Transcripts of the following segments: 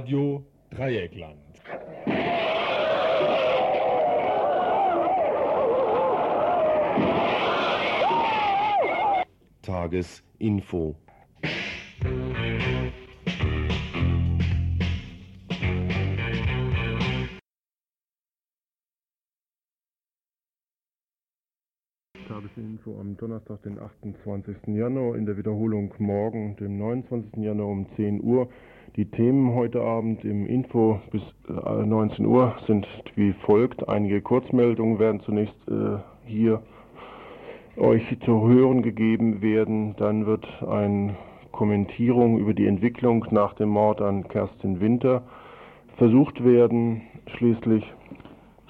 Radio Dreieckland. Tagesinfo. Tagesinfo am Donnerstag, den 28. Januar, in der Wiederholung morgen, dem 29. Januar um 10 Uhr. Die Themen heute Abend im Info bis 19 Uhr sind wie folgt. Einige Kurzmeldungen werden zunächst äh, hier euch zu hören gegeben werden. Dann wird eine Kommentierung über die Entwicklung nach dem Mord an Kerstin Winter versucht werden. Schließlich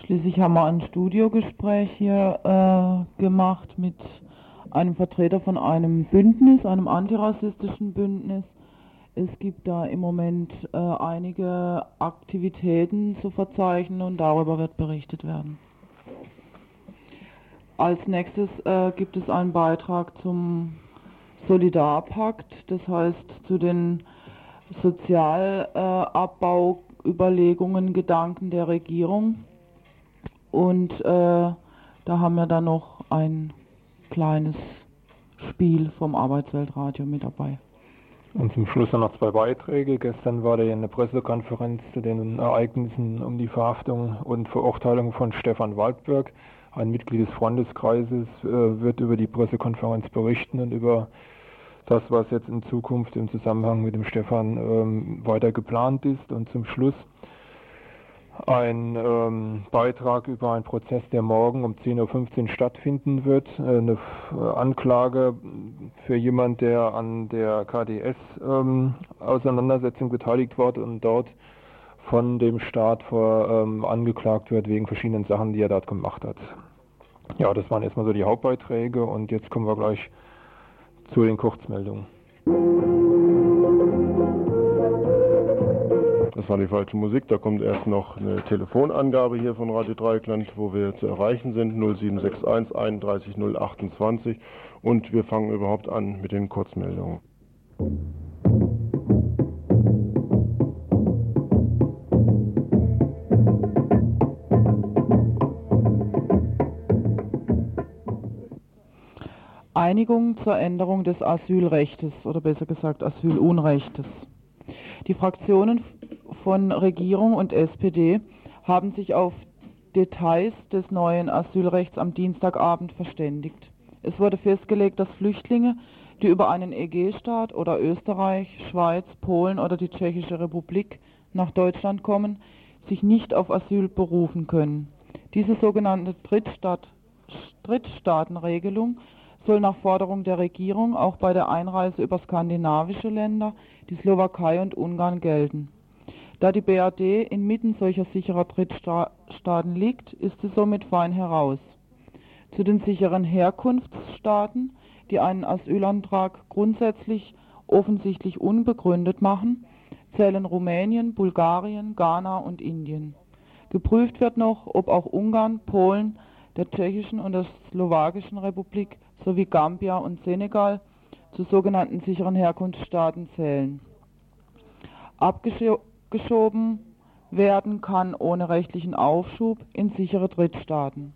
Schließlich haben wir ein Studiogespräch hier äh, gemacht mit einem Vertreter von einem Bündnis, einem antirassistischen Bündnis. Es gibt da im Moment äh, einige Aktivitäten zu verzeichnen und darüber wird berichtet werden. Als nächstes äh, gibt es einen Beitrag zum Solidarpakt, das heißt zu den Sozialabbauüberlegungen, Gedanken der Regierung. Und äh, da haben wir dann noch ein kleines Spiel vom Arbeitsweltradio mit dabei. Und zum Schluss noch zwei Beiträge. Gestern war da eine Pressekonferenz zu den Ereignissen um die Verhaftung und Verurteilung von Stefan Waldberg. Ein Mitglied des Freundeskreises äh, wird über die Pressekonferenz berichten und über das, was jetzt in Zukunft im Zusammenhang mit dem Stefan ähm, weiter geplant ist. Und zum Schluss ein ähm, Beitrag über einen Prozess, der morgen um 10.15 Uhr stattfinden wird. Äh, eine äh, Anklage für jemand, der an der KDS-Auseinandersetzung ähm, beteiligt war und dort von dem Staat vor, ähm, angeklagt wird wegen verschiedenen Sachen, die er dort gemacht hat. Ja, das waren erstmal so die Hauptbeiträge und jetzt kommen wir gleich zu den Kurzmeldungen. Das war die falsche Musik. Da kommt erst noch eine Telefonangabe hier von Radio Dreieckland, wo wir zu erreichen sind. 0761 31 028. Und wir fangen überhaupt an mit den Kurzmeldungen. Einigung zur Änderung des Asylrechtes oder besser gesagt Asylunrechtes. Die Fraktionen von Regierung und SPD haben sich auf Details des neuen Asylrechts am Dienstagabend verständigt. Es wurde festgelegt, dass Flüchtlinge, die über einen EG-Staat oder Österreich, Schweiz, Polen oder die Tschechische Republik nach Deutschland kommen, sich nicht auf Asyl berufen können. Diese sogenannte Drittstaat, Drittstaatenregelung soll nach Forderung der Regierung auch bei der Einreise über skandinavische Länder, die Slowakei und Ungarn gelten. Da die BRD inmitten solcher sicherer Drittstaaten liegt, ist sie somit fein heraus. Zu den sicheren Herkunftsstaaten, die einen Asylantrag grundsätzlich offensichtlich unbegründet machen, zählen Rumänien, Bulgarien, Ghana und Indien. Geprüft wird noch, ob auch Ungarn, Polen, der Tschechischen und der Slowakischen Republik sowie Gambia und Senegal zu sogenannten sicheren Herkunftsstaaten zählen. Abgescho abgeschoben werden kann ohne rechtlichen Aufschub in sichere Drittstaaten.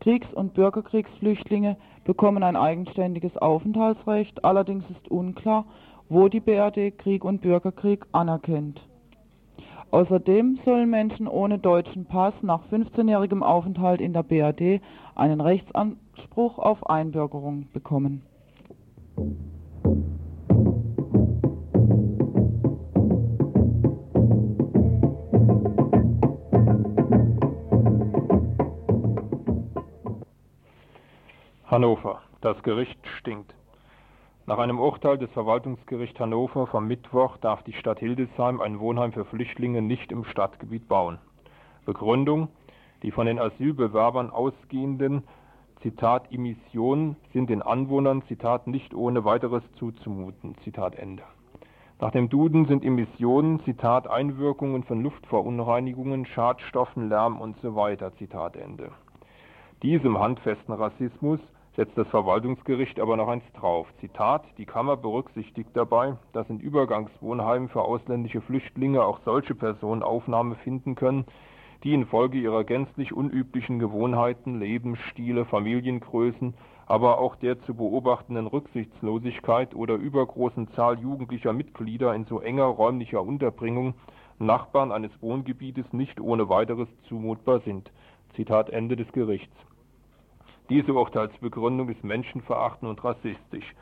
Kriegs- und Bürgerkriegsflüchtlinge bekommen ein eigenständiges Aufenthaltsrecht, allerdings ist unklar, wo die BRD Krieg und Bürgerkrieg anerkennt. Außerdem sollen Menschen ohne deutschen Pass nach 15-jährigem Aufenthalt in der BRD einen Rechtsanspruch auf Einbürgerung bekommen. Hannover. Das Gericht stinkt. Nach einem Urteil des Verwaltungsgerichts Hannover vom Mittwoch darf die Stadt Hildesheim ein Wohnheim für Flüchtlinge nicht im Stadtgebiet bauen. Begründung: Die von den Asylbewerbern ausgehenden Zitat Emissionen sind den Anwohnern Zitat nicht ohne weiteres zuzumuten. Zitat Ende. Nach dem Duden sind Emissionen Zitat Einwirkungen von Luftverunreinigungen, Schadstoffen, Lärm und so. Zitat Ende. Diesem handfesten Rassismus setzt das Verwaltungsgericht aber noch eins drauf. Zitat, die Kammer berücksichtigt dabei, dass in Übergangswohnheimen für ausländische Flüchtlinge auch solche Personen Aufnahme finden können, die infolge ihrer gänzlich unüblichen Gewohnheiten, Lebensstile, Familiengrößen, aber auch der zu beobachtenden Rücksichtslosigkeit oder übergroßen Zahl jugendlicher Mitglieder in so enger räumlicher Unterbringung Nachbarn eines Wohngebietes nicht ohne weiteres zumutbar sind. Zitat Ende des Gerichts. Diese Urteilsbegründung ist menschenverachtend und rassistisch.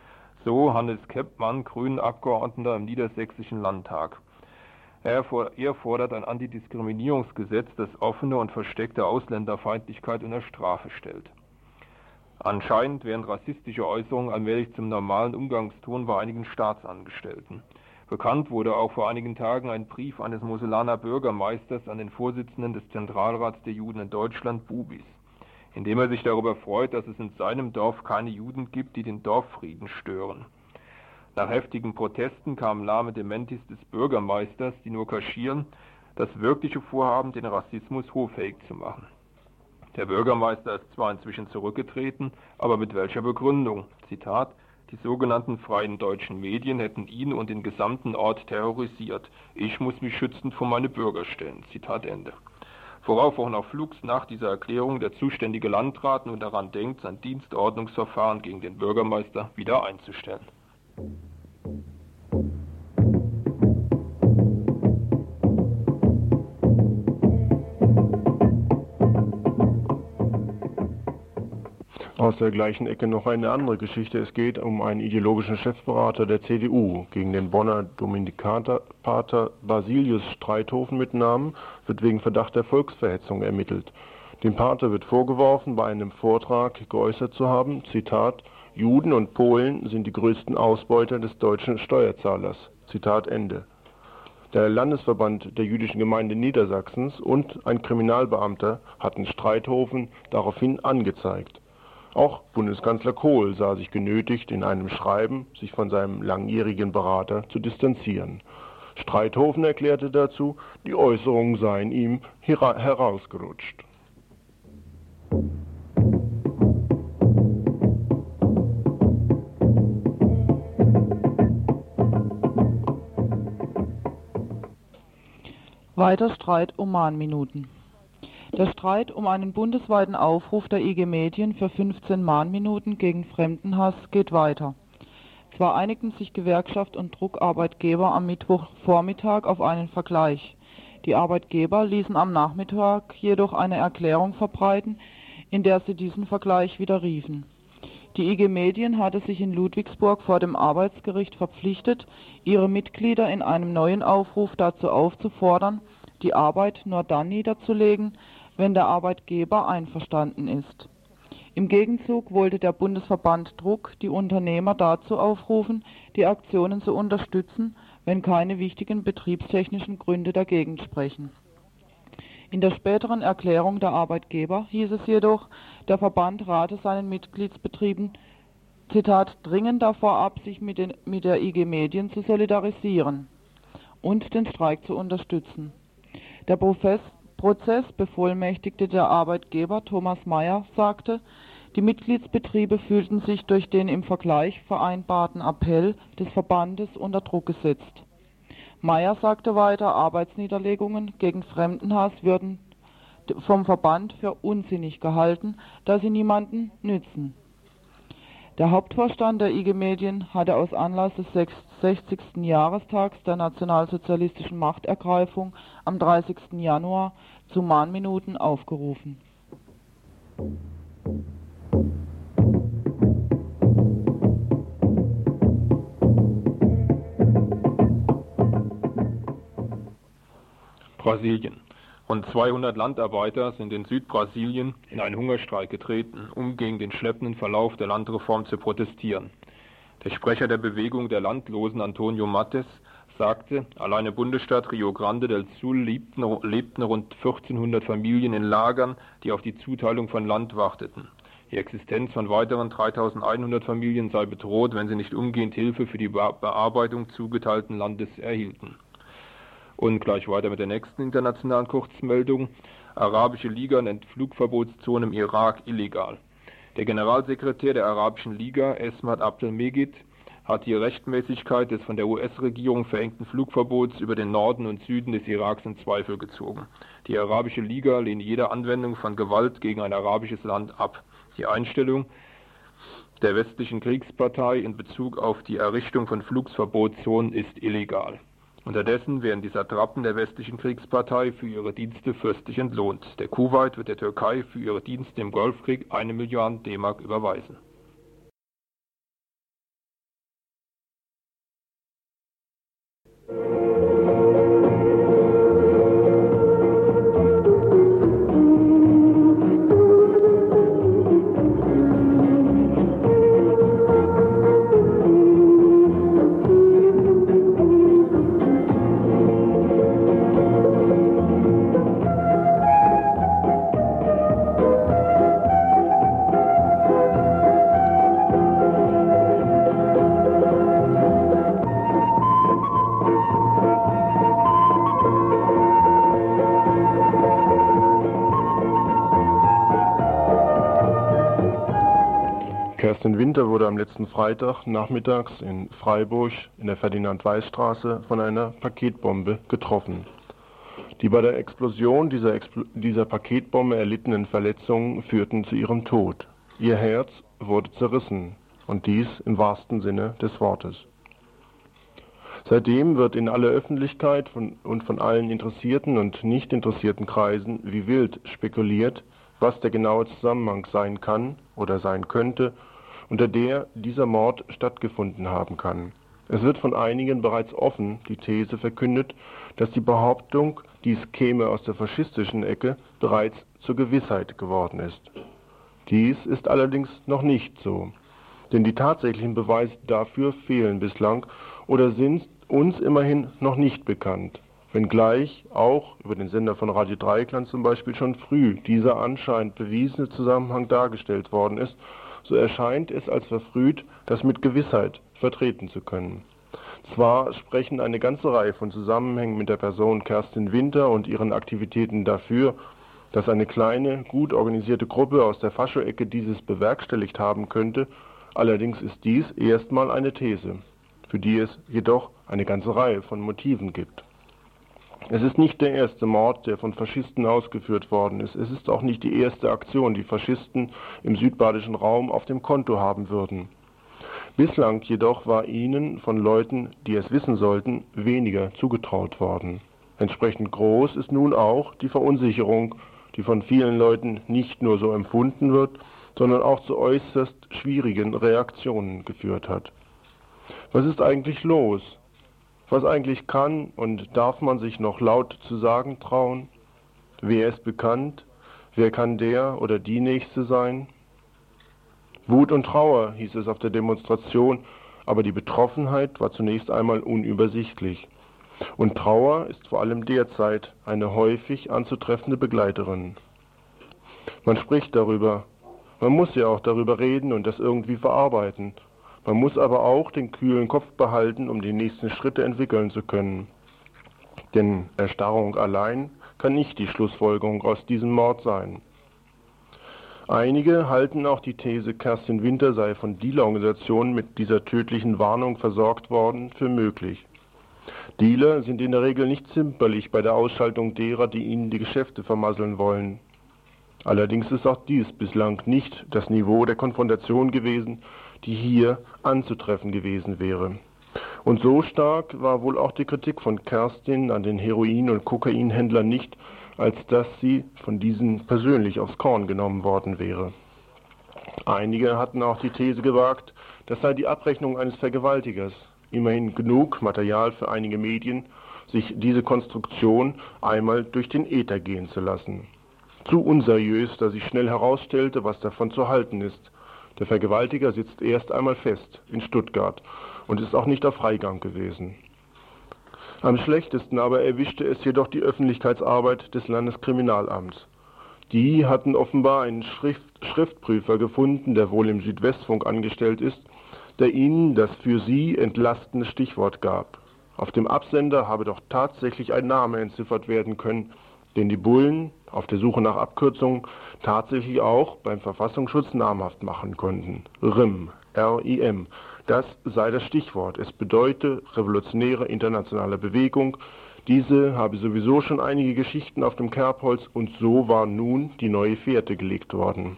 So Hannes Keppmann, Grünen Abgeordneter im Niedersächsischen Landtag. Er, fordert ein Antidiskriminierungsgesetz, das offene und versteckte Ausländerfeindlichkeit unter Strafe stellt. Anscheinend werden rassistische Äußerungen allmählich zum normalen Umgangston bei einigen Staatsangestellten. Bekannt wurde auch vor einigen Tagen ein Brief eines Moselaner Bürgermeisters an den Vorsitzenden des Zentralrats der Juden in Deutschland, Bubis indem er sich darüber freut, dass es in seinem Dorf keine Juden gibt, die den Dorffrieden stören. Nach heftigen Protesten kamen lahme Dementis des Bürgermeisters, die nur kaschieren, das wirkliche Vorhaben, den Rassismus hoffähig zu machen. Der Bürgermeister ist zwar inzwischen zurückgetreten, aber mit welcher Begründung? Zitat, die sogenannten freien deutschen Medien hätten ihn und den gesamten Ort terrorisiert. Ich muss mich schützend vor meine Bürger stellen. Zitat Ende worauf auch noch flugs nach dieser Erklärung der zuständige Landrat nun daran denkt, sein Dienstordnungsverfahren gegen den Bürgermeister wieder einzustellen. Aus der gleichen Ecke noch eine andere Geschichte. Es geht um einen ideologischen Chefberater der CDU. Gegen den Bonner Dominikanerpater Basilius Streithofen mit Namen wird wegen Verdacht der Volksverhetzung ermittelt. Dem Pater wird vorgeworfen, bei einem Vortrag geäußert zu haben, Zitat, Juden und Polen sind die größten Ausbeuter des deutschen Steuerzahlers. Zitat Ende. Der Landesverband der jüdischen Gemeinde Niedersachsens und ein Kriminalbeamter hatten Streithofen daraufhin angezeigt. Auch Bundeskanzler Kohl sah sich genötigt, in einem Schreiben sich von seinem langjährigen Berater zu distanzieren. Streithofen erklärte dazu, die Äußerungen seien ihm herausgerutscht. Weiter Streit um Mahnminuten. Der Streit um einen bundesweiten Aufruf der IG Medien für 15 Mahnminuten gegen Fremdenhass geht weiter. Zwar einigten sich Gewerkschaft und Druckarbeitgeber am Mittwochvormittag auf einen Vergleich. Die Arbeitgeber ließen am Nachmittag jedoch eine Erklärung verbreiten, in der sie diesen Vergleich widerriefen. Die IG Medien hatte sich in Ludwigsburg vor dem Arbeitsgericht verpflichtet, ihre Mitglieder in einem neuen Aufruf dazu aufzufordern, die Arbeit nur dann niederzulegen, wenn der Arbeitgeber einverstanden ist. Im Gegenzug wollte der Bundesverband Druck die Unternehmer dazu aufrufen, die Aktionen zu unterstützen, wenn keine wichtigen betriebstechnischen Gründe dagegen sprechen. In der späteren Erklärung der Arbeitgeber hieß es jedoch, der Verband rate seinen Mitgliedsbetrieben Zitat, dringend davor ab, sich mit, den, mit der IG Medien zu solidarisieren und den Streik zu unterstützen. Der Profess Prozessbevollmächtigte der Arbeitgeber Thomas Mayer sagte, die Mitgliedsbetriebe fühlten sich durch den im Vergleich vereinbarten Appell des Verbandes unter Druck gesetzt. Mayer sagte weiter, Arbeitsniederlegungen gegen Fremdenhass würden vom Verband für unsinnig gehalten, da sie niemanden nützen. Der Hauptvorstand der IG Medien hatte aus Anlass des 60. Jahrestags der nationalsozialistischen Machtergreifung am 30. Januar zu Mahnminuten aufgerufen. Brasilien. Rund 200 Landarbeiter sind in Südbrasilien in einen Hungerstreik getreten, um gegen den schleppenden Verlauf der Landreform zu protestieren. Der Sprecher der Bewegung der Landlosen, Antonio Mattes, sagte, alleine Bundesstaat Rio Grande del Sul lebten, lebten rund 1400 Familien in Lagern, die auf die Zuteilung von Land warteten. Die Existenz von weiteren 3100 Familien sei bedroht, wenn sie nicht umgehend Hilfe für die Bearbeitung zugeteilten Landes erhielten. Und gleich weiter mit der nächsten internationalen Kurzmeldung. Arabische Liga nennt Flugverbotszone im Irak illegal. Der Generalsekretär der Arabischen Liga, Esmat Abdel Megid, hat die Rechtmäßigkeit des von der US-Regierung verhängten Flugverbots über den Norden und Süden des Iraks in Zweifel gezogen. Die Arabische Liga lehnt jede Anwendung von Gewalt gegen ein arabisches Land ab. Die Einstellung der westlichen Kriegspartei in Bezug auf die Errichtung von Flugsverbotszonen ist illegal. Unterdessen werden die Satrapen der westlichen Kriegspartei für ihre Dienste fürstlich entlohnt. Der Kuwait wird der Türkei für ihre Dienste im Golfkrieg eine Million D-Mark überweisen. Winter wurde am letzten Freitag nachmittags in Freiburg in der Ferdinand-Weiß-Straße von einer Paketbombe getroffen. Die bei der Explosion dieser, Expl dieser Paketbombe erlittenen Verletzungen führten zu ihrem Tod. Ihr Herz wurde zerrissen und dies im wahrsten Sinne des Wortes. Seitdem wird in aller Öffentlichkeit von, und von allen interessierten und nicht interessierten Kreisen wie wild spekuliert, was der genaue Zusammenhang sein kann oder sein könnte unter der dieser Mord stattgefunden haben kann. Es wird von einigen bereits offen die These verkündet, dass die Behauptung, dies käme aus der faschistischen Ecke, bereits zur Gewissheit geworden ist. Dies ist allerdings noch nicht so, denn die tatsächlichen Beweise dafür fehlen bislang oder sind uns immerhin noch nicht bekannt, wenngleich auch über den Sender von Radio Dreikland zum Beispiel schon früh dieser anscheinend bewiesene Zusammenhang dargestellt worden ist so erscheint es als verfrüht, das mit Gewissheit vertreten zu können. Zwar sprechen eine ganze Reihe von Zusammenhängen mit der Person Kerstin Winter und ihren Aktivitäten dafür, dass eine kleine, gut organisierte Gruppe aus der Fascho-Ecke dieses bewerkstelligt haben könnte, allerdings ist dies erstmal eine These, für die es jedoch eine ganze Reihe von Motiven gibt. Es ist nicht der erste Mord, der von Faschisten ausgeführt worden ist. Es ist auch nicht die erste Aktion, die Faschisten im südbadischen Raum auf dem Konto haben würden. Bislang jedoch war ihnen von Leuten, die es wissen sollten, weniger zugetraut worden. Entsprechend groß ist nun auch die Verunsicherung, die von vielen Leuten nicht nur so empfunden wird, sondern auch zu äußerst schwierigen Reaktionen geführt hat. Was ist eigentlich los? Was eigentlich kann und darf man sich noch laut zu sagen trauen? Wer ist bekannt? Wer kann der oder die Nächste sein? Wut und Trauer hieß es auf der Demonstration, aber die Betroffenheit war zunächst einmal unübersichtlich. Und Trauer ist vor allem derzeit eine häufig anzutreffende Begleiterin. Man spricht darüber, man muss ja auch darüber reden und das irgendwie verarbeiten, man muss aber auch den kühlen Kopf behalten, um die nächsten Schritte entwickeln zu können. Denn Erstarrung allein kann nicht die Schlussfolgerung aus diesem Mord sein. Einige halten auch die These, Kerstin Winter sei von Dealer-Organisationen mit dieser tödlichen Warnung versorgt worden, für möglich. Dealer sind in der Regel nicht zimperlich bei der Ausschaltung derer, die ihnen die Geschäfte vermasseln wollen. Allerdings ist auch dies bislang nicht das Niveau der Konfrontation gewesen, die hier anzutreffen gewesen wäre. Und so stark war wohl auch die Kritik von Kerstin an den Heroin- und Kokainhändlern nicht, als dass sie von diesen persönlich aufs Korn genommen worden wäre. Einige hatten auch die These gewagt, das sei die Abrechnung eines Vergewaltigers. Immerhin genug Material für einige Medien, sich diese Konstruktion einmal durch den Äther gehen zu lassen. Zu unseriös, da sich schnell herausstellte, was davon zu halten ist. Der Vergewaltiger sitzt erst einmal fest in Stuttgart und ist auch nicht auf Freigang gewesen. Am schlechtesten aber erwischte es jedoch die Öffentlichkeitsarbeit des Landeskriminalamts. Die hatten offenbar einen Schrift Schriftprüfer gefunden, der wohl im Südwestfunk angestellt ist, der ihnen das für sie entlastende Stichwort gab. Auf dem Absender habe doch tatsächlich ein Name entziffert werden können, den die Bullen auf der Suche nach Abkürzungen tatsächlich auch beim Verfassungsschutz namhaft machen konnten. RIM, R-I-M, das sei das Stichwort. Es bedeute revolutionäre internationale Bewegung. Diese habe sowieso schon einige Geschichten auf dem Kerbholz und so war nun die neue Fährte gelegt worden.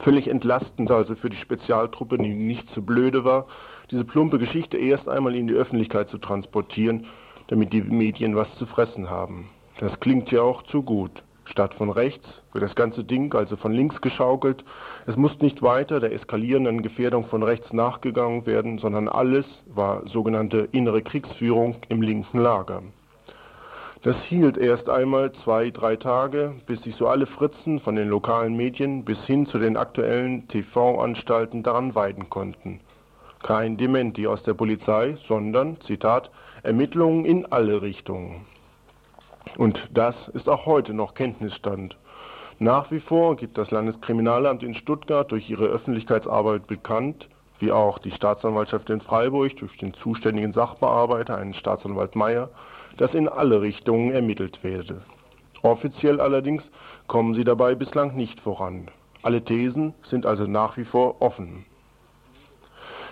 Völlig entlastend also für die Spezialtruppe, die nicht zu blöde war, diese plumpe Geschichte erst einmal in die Öffentlichkeit zu transportieren, damit die Medien was zu fressen haben. Das klingt ja auch zu gut. Statt von rechts wird das ganze Ding also von links geschaukelt. Es muss nicht weiter der eskalierenden Gefährdung von rechts nachgegangen werden, sondern alles war sogenannte innere Kriegsführung im linken Lager. Das hielt erst einmal zwei, drei Tage, bis sich so alle Fritzen von den lokalen Medien bis hin zu den aktuellen TV-Anstalten daran weiden konnten. Kein Dementi aus der Polizei, sondern, Zitat, Ermittlungen in alle Richtungen. Und das ist auch heute noch Kenntnisstand. Nach wie vor gibt das Landeskriminalamt in Stuttgart durch ihre Öffentlichkeitsarbeit bekannt, wie auch die Staatsanwaltschaft in Freiburg durch den zuständigen Sachbearbeiter, einen Staatsanwalt Meyer, dass in alle Richtungen ermittelt werde. Offiziell allerdings kommen sie dabei bislang nicht voran. Alle Thesen sind also nach wie vor offen.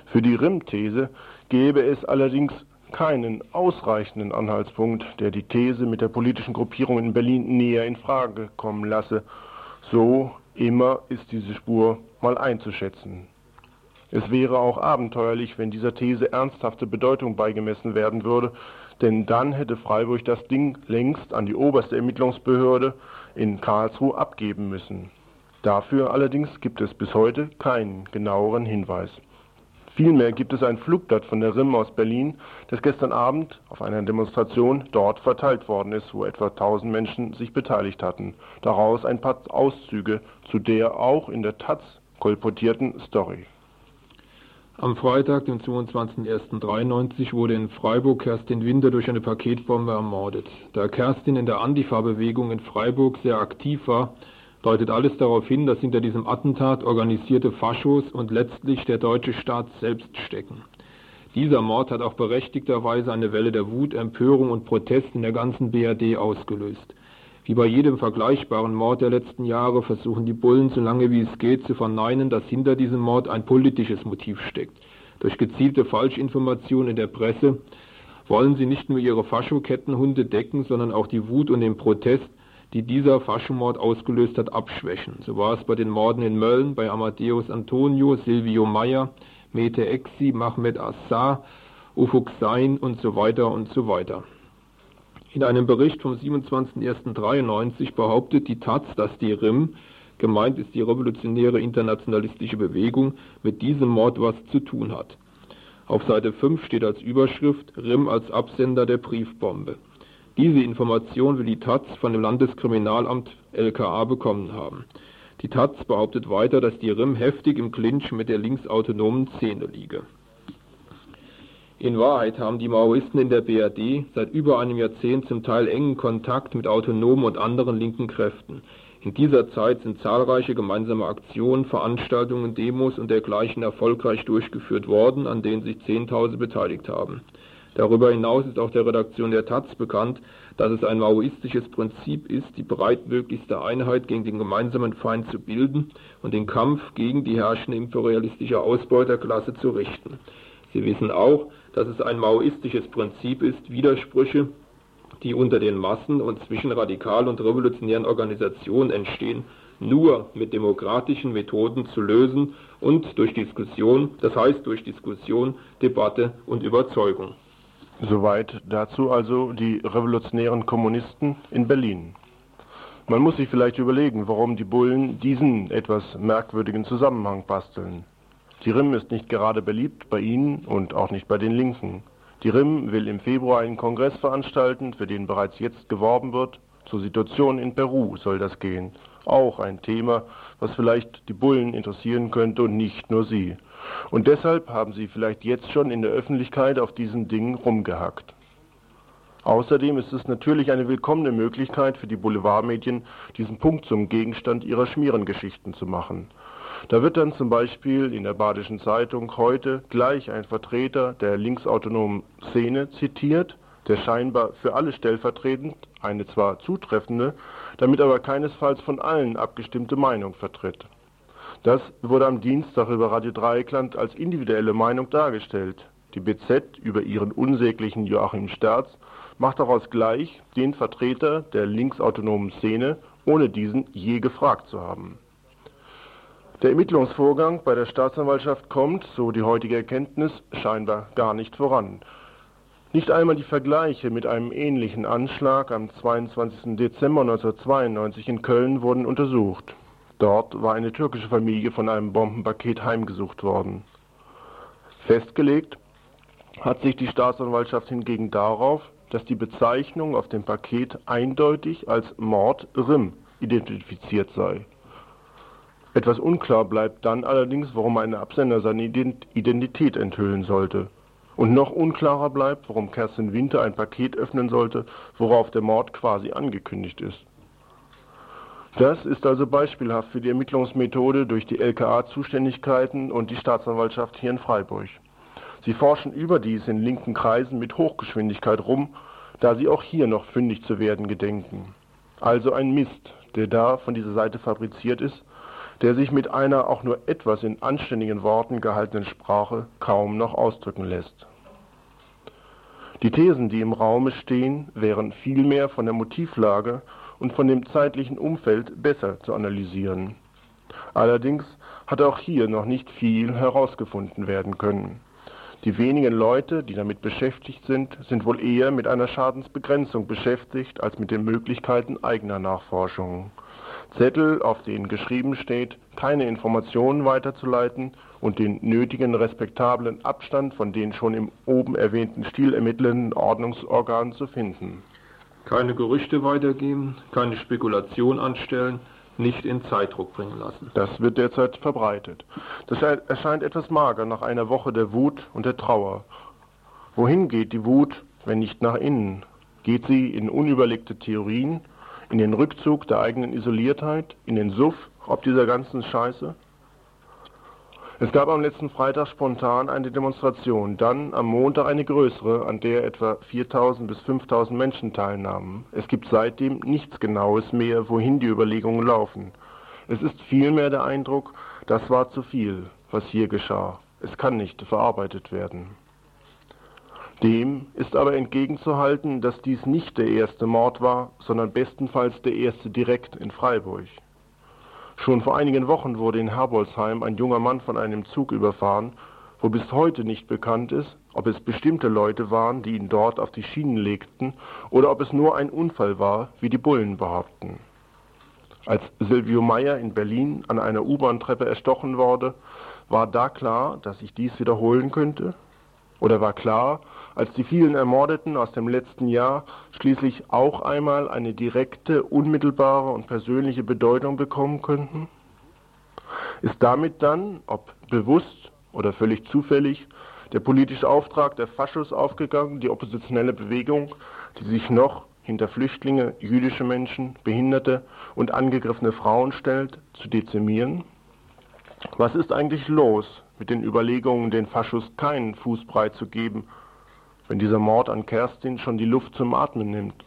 Für die RIM-These gäbe es allerdings keinen ausreichenden Anhaltspunkt, der die These mit der politischen Gruppierung in Berlin näher in Frage kommen lasse. So immer ist diese Spur mal einzuschätzen. Es wäre auch abenteuerlich, wenn dieser These ernsthafte Bedeutung beigemessen werden würde, denn dann hätte Freiburg das Ding längst an die oberste Ermittlungsbehörde in Karlsruhe abgeben müssen. Dafür allerdings gibt es bis heute keinen genaueren Hinweis. Vielmehr gibt es ein Flugblatt von der RIM aus Berlin, das gestern Abend auf einer Demonstration dort verteilt worden ist, wo etwa 1000 Menschen sich beteiligt hatten. Daraus ein paar Auszüge zu der auch in der Taz kolportierten Story. Am Freitag, dem 22.01.93, wurde in Freiburg Kerstin Winter durch eine Paketbombe ermordet. Da Kerstin in der Antifa-Bewegung in Freiburg sehr aktiv war, deutet alles darauf hin, dass hinter diesem Attentat organisierte Faschos und letztlich der deutsche Staat selbst stecken. Dieser Mord hat auch berechtigterweise eine Welle der Wut, Empörung und Protest in der ganzen BRD ausgelöst. Wie bei jedem vergleichbaren Mord der letzten Jahre versuchen die Bullen so lange wie es geht zu verneinen, dass hinter diesem Mord ein politisches Motiv steckt. Durch gezielte Falschinformation in der Presse wollen sie nicht nur ihre Faschokettenhunde decken, sondern auch die Wut und den Protest die dieser Faschenmord ausgelöst hat, abschwächen. So war es bei den Morden in Mölln, bei Amadeus Antonio, Silvio Meyer, Mete Exi, Mahmed Assar, Ufuk Sein und so weiter und so weiter. In einem Bericht vom 27.01.93 behauptet die Taz, dass die RIM, gemeint ist die revolutionäre internationalistische Bewegung, mit diesem Mord was zu tun hat. Auf Seite 5 steht als Überschrift RIM als Absender der Briefbombe. Diese Information will die taz von dem Landeskriminalamt LKA bekommen haben. Die taz behauptet weiter, dass die RIM heftig im Clinch mit der linksautonomen Szene liege. In Wahrheit haben die Maoisten in der BRD seit über einem Jahrzehnt zum Teil engen Kontakt mit autonomen und anderen linken Kräften. In dieser Zeit sind zahlreiche gemeinsame Aktionen, Veranstaltungen, Demos und dergleichen erfolgreich durchgeführt worden, an denen sich Zehntausende beteiligt haben. Darüber hinaus ist auch der Redaktion der taz bekannt, dass es ein maoistisches Prinzip ist, die breitmöglichste Einheit gegen den gemeinsamen Feind zu bilden und den Kampf gegen die herrschende imperialistische Ausbeuterklasse zu richten. Sie wissen auch, dass es ein maoistisches Prinzip ist, Widersprüche, die unter den Massen und zwischen radikalen und revolutionären Organisationen entstehen, nur mit demokratischen Methoden zu lösen und durch Diskussion, das heißt durch Diskussion, Debatte und Überzeugung. Soweit dazu also die revolutionären Kommunisten in Berlin. Man muss sich vielleicht überlegen, warum die Bullen diesen etwas merkwürdigen Zusammenhang basteln. Die RIM ist nicht gerade beliebt bei ihnen und auch nicht bei den Linken. Die RIM will im Februar einen Kongress veranstalten, für den bereits jetzt geworben wird. Zur Situation in Peru soll das gehen. Auch ein Thema, was vielleicht die Bullen interessieren könnte und nicht nur sie. Und deshalb haben sie vielleicht jetzt schon in der Öffentlichkeit auf diesen Dingen rumgehackt. Außerdem ist es natürlich eine willkommene Möglichkeit für die Boulevardmedien, diesen Punkt zum Gegenstand ihrer Schmierengeschichten zu machen. Da wird dann zum Beispiel in der Badischen Zeitung heute gleich ein Vertreter der linksautonomen Szene zitiert, der scheinbar für alle stellvertretend eine zwar zutreffende, damit aber keinesfalls von allen abgestimmte Meinung vertritt. Das wurde am Dienstag über Radio Dreieckland als individuelle Meinung dargestellt. Die BZ über ihren unsäglichen Joachim Sterz macht daraus gleich den Vertreter der linksautonomen Szene, ohne diesen je gefragt zu haben. Der Ermittlungsvorgang bei der Staatsanwaltschaft kommt, so die heutige Erkenntnis, scheinbar gar nicht voran. Nicht einmal die Vergleiche mit einem ähnlichen Anschlag am 22. Dezember 1992 in Köln wurden untersucht. Dort war eine türkische Familie von einem Bombenpaket heimgesucht worden. Festgelegt hat sich die Staatsanwaltschaft hingegen darauf, dass die Bezeichnung auf dem Paket eindeutig als Mord Rim identifiziert sei. Etwas unklar bleibt dann allerdings, warum ein Absender seine Identität enthüllen sollte. Und noch unklarer bleibt, warum Kerstin Winter ein Paket öffnen sollte, worauf der Mord quasi angekündigt ist. Das ist also beispielhaft für die Ermittlungsmethode durch die LKA-Zuständigkeiten und die Staatsanwaltschaft hier in Freiburg. Sie forschen überdies in linken Kreisen mit Hochgeschwindigkeit rum, da sie auch hier noch fündig zu werden gedenken. Also ein Mist, der da von dieser Seite fabriziert ist der sich mit einer auch nur etwas in anständigen Worten gehaltenen Sprache kaum noch ausdrücken lässt. Die Thesen, die im Raume stehen, wären vielmehr von der Motivlage und von dem zeitlichen Umfeld besser zu analysieren. Allerdings hat auch hier noch nicht viel herausgefunden werden können. Die wenigen Leute, die damit beschäftigt sind, sind wohl eher mit einer Schadensbegrenzung beschäftigt als mit den Möglichkeiten eigener Nachforschungen. Zettel, auf denen geschrieben steht, keine Informationen weiterzuleiten und den nötigen respektablen Abstand von den schon im oben erwähnten Stil ermittelnden Ordnungsorganen zu finden. Keine Gerüchte weitergeben, keine Spekulation anstellen, nicht in Zeitdruck bringen lassen. Das wird derzeit verbreitet. Das erscheint etwas mager nach einer Woche der Wut und der Trauer. Wohin geht die Wut, wenn nicht nach innen? Geht sie in unüberlegte Theorien in den Rückzug der eigenen Isoliertheit, in den Suff, ob dieser ganzen Scheiße? Es gab am letzten Freitag spontan eine Demonstration, dann am Montag eine größere, an der etwa 4000 bis 5000 Menschen teilnahmen. Es gibt seitdem nichts Genaues mehr, wohin die Überlegungen laufen. Es ist vielmehr der Eindruck, das war zu viel, was hier geschah. Es kann nicht verarbeitet werden. Dem ist aber entgegenzuhalten, dass dies nicht der erste Mord war, sondern bestenfalls der erste direkt in Freiburg. Schon vor einigen Wochen wurde in Herbolzheim ein junger Mann von einem Zug überfahren, wo bis heute nicht bekannt ist, ob es bestimmte Leute waren, die ihn dort auf die Schienen legten, oder ob es nur ein Unfall war, wie die Bullen behaupten. Als Silvio Meyer in Berlin an einer U-Bahn-Treppe erstochen wurde, war da klar, dass sich dies wiederholen könnte? Oder war klar, als die vielen Ermordeten aus dem letzten Jahr schließlich auch einmal eine direkte, unmittelbare und persönliche Bedeutung bekommen könnten? Ist damit dann, ob bewusst oder völlig zufällig, der politische Auftrag der Faschos aufgegangen, die oppositionelle Bewegung, die sich noch hinter Flüchtlinge, jüdische Menschen, Behinderte und angegriffene Frauen stellt, zu dezimieren? Was ist eigentlich los mit den Überlegungen, den Faschos keinen Fußbrei zu geben wenn dieser Mord an Kerstin schon die Luft zum Atmen nimmt.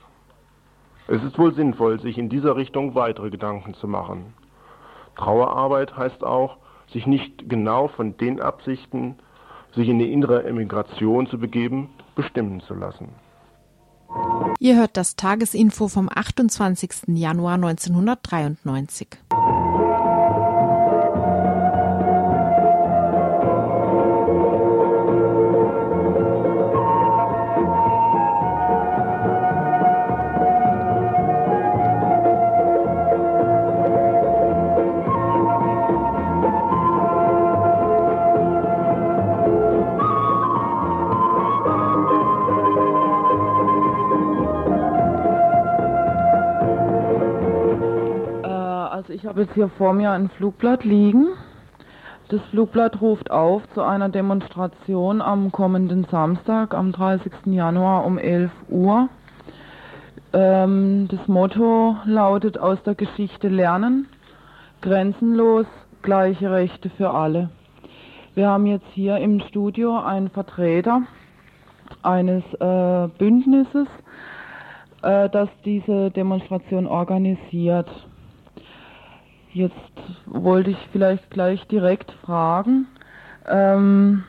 Es ist wohl sinnvoll, sich in dieser Richtung weitere Gedanken zu machen. Trauerarbeit heißt auch, sich nicht genau von den Absichten, sich in die innere Emigration zu begeben, bestimmen zu lassen. Ihr hört das Tagesinfo vom 28. Januar 1993. habe jetzt hier vor mir ein Flugblatt liegen. Das Flugblatt ruft auf zu einer Demonstration am kommenden Samstag, am 30. Januar um 11 Uhr. Ähm, das Motto lautet aus der Geschichte lernen, grenzenlos, gleiche Rechte für alle. Wir haben jetzt hier im Studio einen Vertreter eines äh, Bündnisses, äh, das diese Demonstration organisiert. Jetzt wollte ich vielleicht gleich direkt fragen, ähm,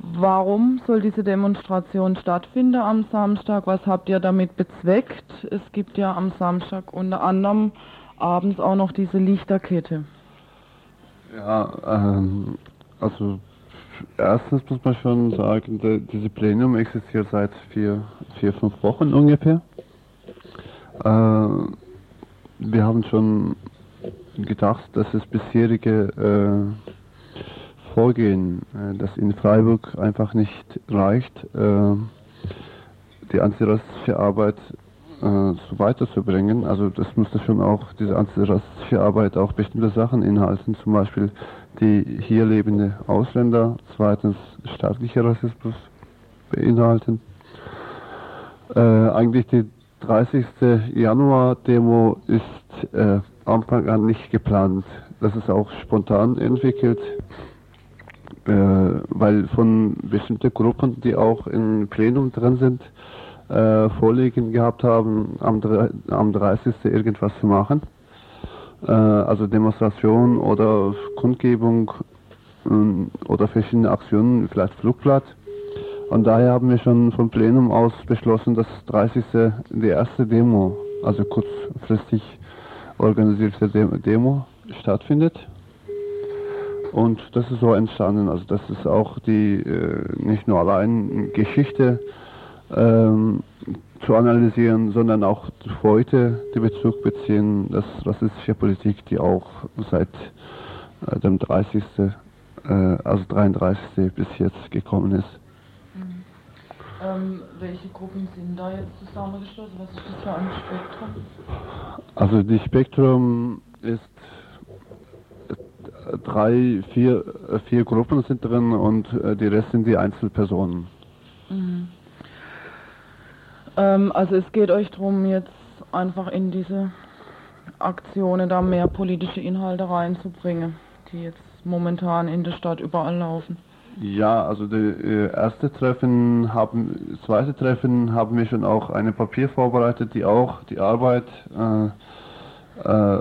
warum soll diese Demonstration stattfinden am Samstag? Was habt ihr damit bezweckt? Es gibt ja am Samstag unter anderem abends auch noch diese Lichterkette. Ja, ähm, also erstens muss man schon sagen, die, diese Plenum existiert seit vier, vier fünf Wochen ungefähr. Äh, wir haben schon gedacht, dass das bisherige äh, Vorgehen, äh, das in Freiburg einfach nicht reicht, äh, die antirassistische Arbeit äh, so weiterzubringen. Also das müsste schon auch, diese antirassistische Arbeit auch bestimmte Sachen inhalten, zum Beispiel die hier lebende Ausländer, zweitens staatlicher Rassismus beinhalten. Äh, eigentlich die 30. Januar-Demo ist äh, Anfang an nicht geplant. Das ist auch spontan entwickelt, äh, weil von bestimmten Gruppen, die auch im Plenum drin sind, äh, Vorlegen gehabt haben, am, am 30. irgendwas zu machen. Äh, also Demonstration oder Kundgebung äh, oder verschiedene Aktionen, vielleicht Flugblatt. Und daher haben wir schon vom Plenum aus beschlossen, dass 30. die erste Demo, also kurzfristig organisierte Demo stattfindet. Und das ist so entstanden. Also das ist auch die äh, nicht nur allein Geschichte ähm, zu analysieren, sondern auch heute die Bezug beziehen, dass rassistische Politik, die auch seit äh, dem 30. Äh, also 33. bis jetzt gekommen ist. Ähm, welche Gruppen sind da jetzt zusammengeschlossen? Was ist das für ein Spektrum? Also die Spektrum ist drei, vier, vier Gruppen sind drin und äh, die Rest sind die Einzelpersonen. Mhm. Ähm, also es geht euch darum, jetzt einfach in diese Aktionen da mehr politische Inhalte reinzubringen, die jetzt momentan in der Stadt überall laufen. Ja, also das äh, erste Treffen haben, das zweite Treffen haben wir schon auch ein Papier vorbereitet, die auch die Arbeit äh, äh,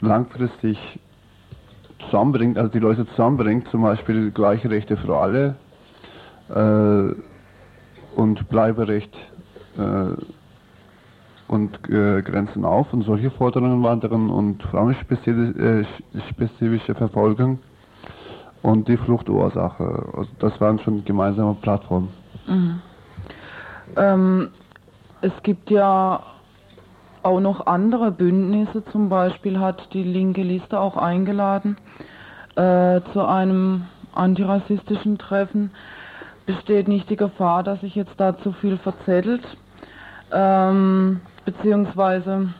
langfristig zusammenbringt, also die Leute zusammenbringt, zum Beispiel gleiche Rechte für alle äh, und Bleiberecht äh, und Grenzen auf und solche Forderungen waren drin und frauenspezifische Verfolgung und die Fluchtursache. Also das waren schon gemeinsame Plattformen. Mhm. Ähm, es gibt ja auch noch andere Bündnisse, zum Beispiel hat die linke Liste auch eingeladen äh, zu einem antirassistischen Treffen. Besteht nicht die Gefahr, dass sich jetzt da zu viel verzettelt? Ähm, beziehungsweise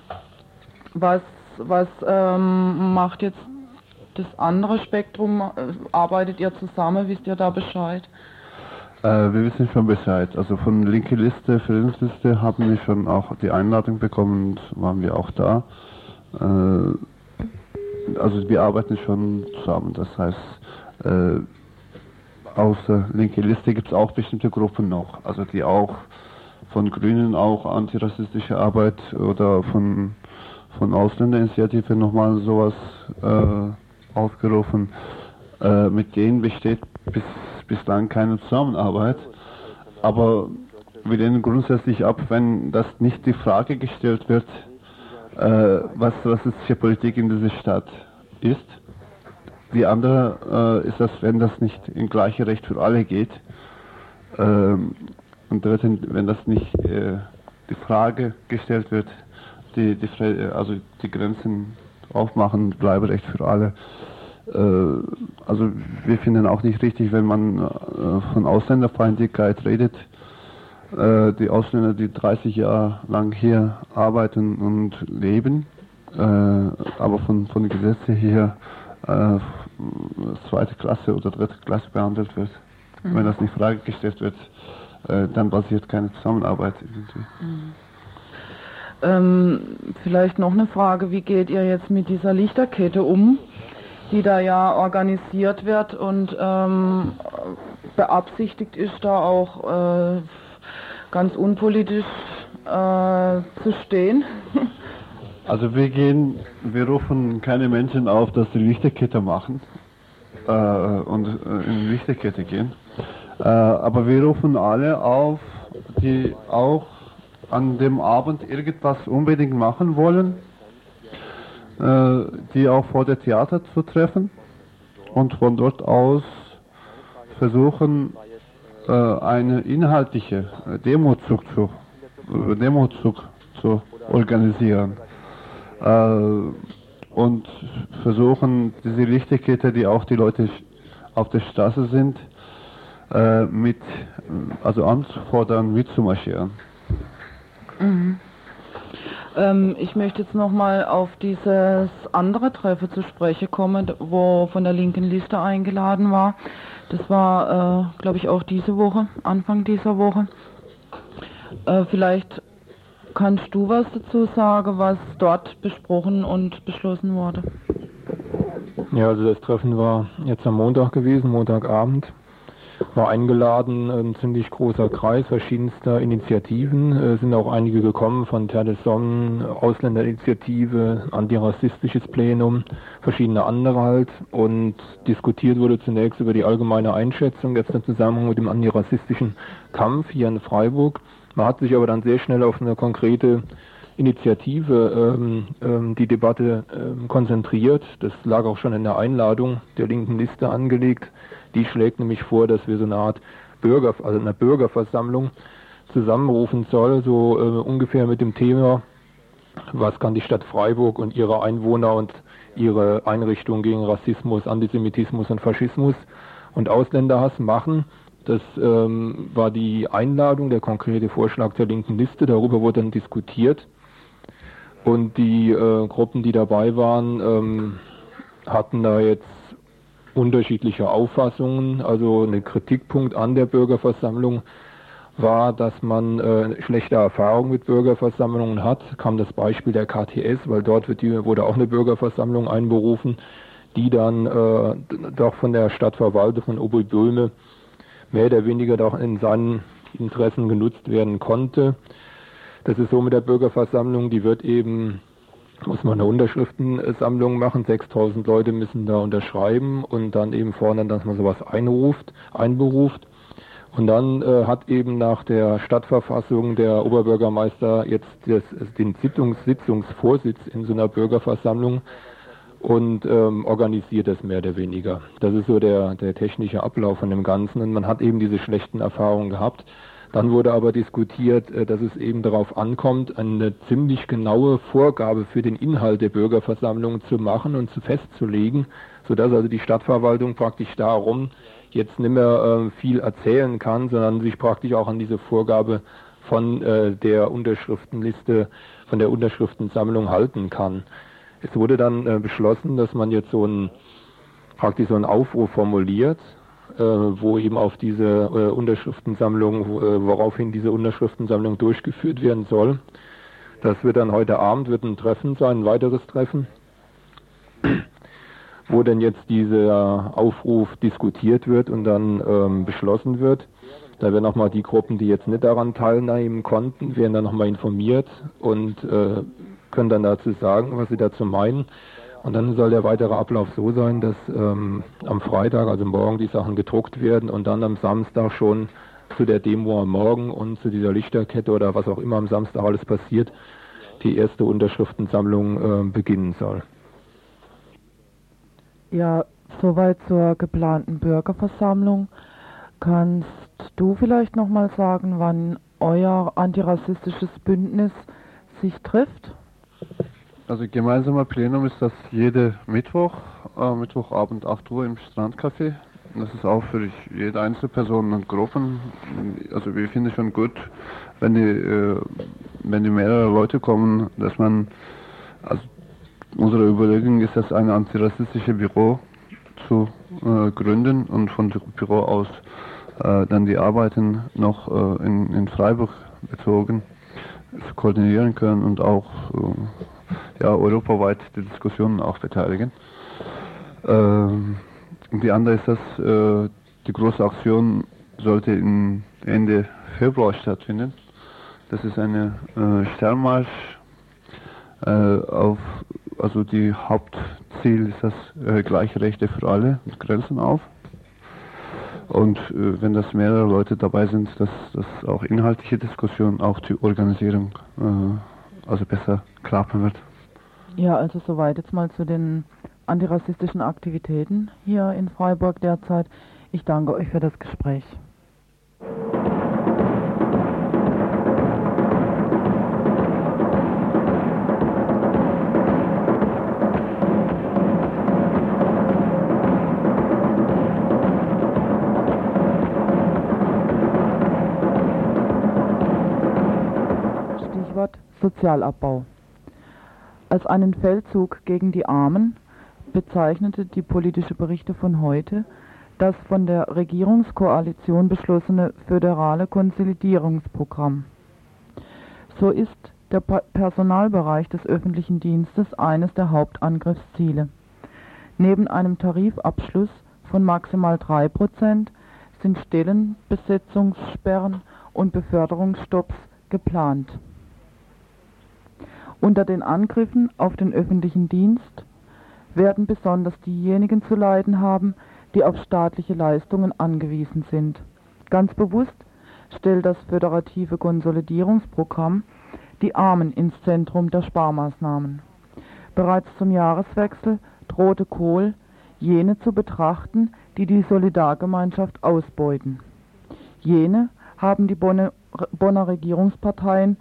was, was ähm, macht jetzt das andere Spektrum? Arbeitet ihr zusammen? Wisst ihr da Bescheid? Äh, wir wissen schon Bescheid. Also von linke Liste, Filmsliste haben wir schon auch die Einladung bekommen und waren wir auch da. Äh, also wir arbeiten schon zusammen. Das heißt, äh, außer linke Liste gibt es auch bestimmte Gruppen noch, also die auch von Grünen auch antirassistische Arbeit oder von, von Ausländerinitiative nochmal sowas äh, aufgerufen. Äh, mit denen besteht bis, bislang keine Zusammenarbeit, aber wir lehnen grundsätzlich ab, wenn das nicht die Frage gestellt wird, äh, was rassistische Politik in dieser Stadt ist. Die andere äh, ist das, wenn das nicht in gleiche Recht für alle geht. Ähm, und drittens, wenn das nicht äh, die Frage gestellt wird, die, die, also die Grenzen aufmachen, Bleiberecht für alle. Äh, also wir finden auch nicht richtig, wenn man äh, von Ausländerfeindlichkeit redet. Äh, die Ausländer, die 30 Jahre lang hier arbeiten und leben, aber von, von Gesetzen hier zweite Klasse oder dritte Klasse behandelt wird. Mhm. Wenn das nicht Frage gestellt wird, dann basiert keine Zusammenarbeit irgendwie. Mhm. Ähm, vielleicht noch eine Frage, wie geht ihr jetzt mit dieser Lichterkette um? die da ja organisiert wird und ähm, beabsichtigt ist, da auch äh, ganz unpolitisch äh, zu stehen. Also wir gehen, wir rufen keine Menschen auf, dass sie Lichterkette machen äh, und äh, in Lichterkette gehen. Äh, aber wir rufen alle auf, die auch an dem Abend irgendwas unbedingt machen wollen, äh, die auch vor der Theater zu treffen und von dort aus versuchen, äh, eine inhaltliche Demozug zu, Demozug zu organisieren und versuchen, diese Lichterkette, die auch die Leute auf der Straße sind, mit, also anzufordern, mitzumarschieren. Mhm. Ähm, ich möchte jetzt nochmal auf dieses andere Treffen zu sprechen kommen, wo von der linken Liste eingeladen war. Das war, äh, glaube ich, auch diese Woche, Anfang dieser Woche. Äh, vielleicht kannst du was dazu sagen, was dort besprochen und beschlossen wurde? Ja, also das Treffen war jetzt am Montag gewesen, Montagabend war eingeladen, ein ziemlich großer Kreis verschiedenster Initiativen, Es äh, sind auch einige gekommen von Terre des Sonnen, Ausländerinitiative, antirassistisches Plenum, verschiedene andere halt und diskutiert wurde zunächst über die allgemeine Einschätzung jetzt im Zusammenhang mit dem antirassistischen Kampf hier in Freiburg. Man hat sich aber dann sehr schnell auf eine konkrete Initiative ähm, ähm, die Debatte ähm, konzentriert. Das lag auch schon in der Einladung der linken Liste angelegt. Die schlägt nämlich vor, dass wir so eine Art Bürger, also eine Bürgerversammlung zusammenrufen soll, so äh, ungefähr mit dem Thema, was kann die Stadt Freiburg und ihre Einwohner und ihre Einrichtungen gegen Rassismus, Antisemitismus und Faschismus und Ausländerhass machen. Das ähm, war die Einladung, der konkrete Vorschlag der linken Liste. Darüber wurde dann diskutiert. Und die äh, Gruppen, die dabei waren, ähm, hatten da jetzt unterschiedliche Auffassungen. Also ein Kritikpunkt an der Bürgerversammlung war, dass man äh, schlechte Erfahrungen mit Bürgerversammlungen hat. Kam das Beispiel der KTS, weil dort wird die, wurde auch eine Bürgerversammlung einberufen, die dann äh, doch von der Stadtverwaltung von Oberböhme mehr oder weniger doch in seinen Interessen genutzt werden konnte. Das ist so mit der Bürgerversammlung, die wird eben muss man eine Unterschriftensammlung machen. 6000 Leute müssen da unterschreiben und dann eben fordern, dass man sowas einruft, einberuft. Und dann äh, hat eben nach der Stadtverfassung der Oberbürgermeister jetzt das, den Sitzungs Sitzungsvorsitz in so einer Bürgerversammlung und ähm, organisiert das mehr oder weniger. Das ist so der, der technische Ablauf von dem Ganzen. Und man hat eben diese schlechten Erfahrungen gehabt. Dann wurde aber diskutiert, äh, dass es eben darauf ankommt, eine ziemlich genaue Vorgabe für den Inhalt der Bürgerversammlung zu machen und zu festzulegen, sodass also die Stadtverwaltung praktisch darum jetzt nicht mehr äh, viel erzählen kann, sondern sich praktisch auch an diese Vorgabe von äh, der Unterschriftenliste, von der Unterschriftensammlung halten kann. Es wurde dann beschlossen, dass man jetzt so ein praktisch so einen Aufruf formuliert, wo eben auf diese äh, Unterschriftensammlung, äh, woraufhin diese Unterschriftensammlung durchgeführt werden soll. Das wird dann heute Abend wird ein Treffen sein, ein weiteres Treffen, wo dann jetzt dieser Aufruf diskutiert wird und dann ähm, beschlossen wird. Da werden nochmal die Gruppen, die jetzt nicht daran teilnehmen konnten, werden dann nochmal informiert und äh, können dann dazu sagen, was sie dazu meinen. Und dann soll der weitere Ablauf so sein, dass ähm, am Freitag, also morgen, die Sachen gedruckt werden und dann am Samstag schon zu der Demo am Morgen und zu dieser Lichterkette oder was auch immer am Samstag alles passiert, die erste Unterschriftensammlung äh, beginnen soll. Ja, soweit zur geplanten Bürgerversammlung. Kannst du vielleicht nochmal sagen, wann euer antirassistisches Bündnis sich trifft? Also gemeinsamer Plenum ist das jede Mittwoch, äh, Mittwochabend 8 Uhr im Strandcafé. Das ist auch für jede einzelne Person und Gruppen. Also wir finden schon gut, wenn die, äh, wenn die mehrere Leute kommen, dass man, also unsere Überlegung ist, dass ein antirassistisches Büro zu äh, gründen und von dem Büro aus äh, dann die Arbeiten noch äh, in, in Freiburg bezogen zu koordinieren können und auch äh, ja, europaweit die Diskussionen auch beteiligen. Äh, Ähm, die andere ist, dass äh, die große Aktion sollte in Ende Februar stattfinden. Das ist eine äh, Sternmarsch äh, auf, also die Hauptziel ist das äh, gleiche Rechte für alle mit Grenzen auf. Und äh, wenn das mehrere Leute dabei sind, dass das auch inhaltliche Diskussion, auch die Organisierung äh, also besser klappen wird. Ja, also soweit jetzt mal zu den antirassistischen Aktivitäten hier in Freiburg derzeit. Ich danke euch für das Gespräch. Stichwort Sozialabbau. Als einen Feldzug gegen die Armen bezeichnete die politische Berichte von heute das von der Regierungskoalition beschlossene föderale Konsolidierungsprogramm. So ist der Personalbereich des öffentlichen Dienstes eines der Hauptangriffsziele. Neben einem Tarifabschluss von maximal 3 Prozent sind Stellenbesetzungssperren und Beförderungsstopps geplant. Unter den Angriffen auf den öffentlichen Dienst werden besonders diejenigen zu leiden haben, die auf staatliche Leistungen angewiesen sind. Ganz bewusst stellt das föderative Konsolidierungsprogramm die Armen ins Zentrum der Sparmaßnahmen. Bereits zum Jahreswechsel drohte Kohl, jene zu betrachten, die die Solidargemeinschaft ausbeuten. Jene haben die Bonner, Regierungsparteien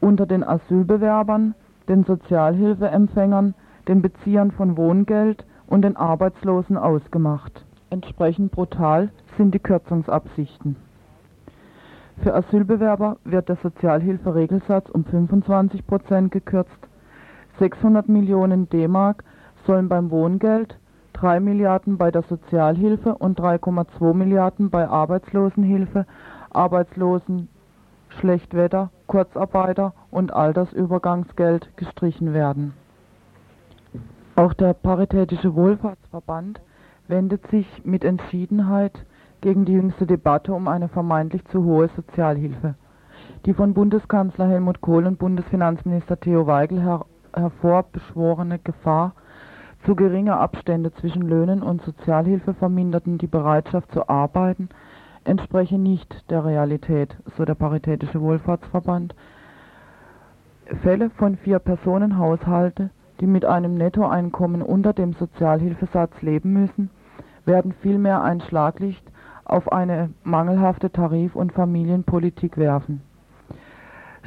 unter den Asylbewerbern, den Sozialhilfeempfängern, den Beziehern von Wohngeld und den Arbeitslosen ausgemacht. Entsprechend brutal sind die Kürzungsabsichten. Für Asylbewerber wird der Sozialhilferegelsatz um 25 Prozent gekürzt. 600 Millionen D-Mark sollen beim Wohngeld, 3 Milliarden bei der Sozialhilfe und 3,2 Milliarden bei Arbeitslosenhilfe, Arbeitslosen, Schlechtwetter, Kurzarbeiter und Altersübergangsgeld gestrichen werden. Auch der Paritätische Wohlfahrtsverband wendet sich mit Entschiedenheit gegen die jüngste Debatte um eine vermeintlich zu hohe Sozialhilfe. Die von Bundeskanzler Helmut Kohl und Bundesfinanzminister Theo Weigel her hervorbeschworene Gefahr zu geringer Abstände zwischen Löhnen und Sozialhilfe verminderten die Bereitschaft zu arbeiten, entspreche nicht der Realität, so der Paritätische Wohlfahrtsverband. Fälle von vier Personen Haushalte die mit einem Nettoeinkommen unter dem Sozialhilfesatz leben müssen, werden vielmehr ein Schlaglicht auf eine mangelhafte Tarif- und Familienpolitik werfen.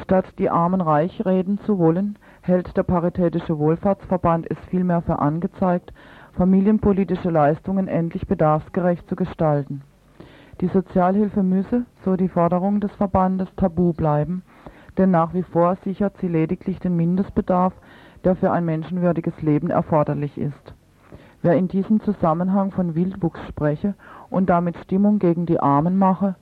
Statt die Armen reich reden zu wollen, hält der Paritätische Wohlfahrtsverband es vielmehr für angezeigt, familienpolitische Leistungen endlich bedarfsgerecht zu gestalten. Die Sozialhilfe müsse, so die Forderung des Verbandes, tabu bleiben, denn nach wie vor sichert sie lediglich den Mindestbedarf der für ein menschenwürdiges Leben erforderlich ist. Wer in diesem Zusammenhang von Wildwuchs spreche und damit Stimmung gegen die Armen mache,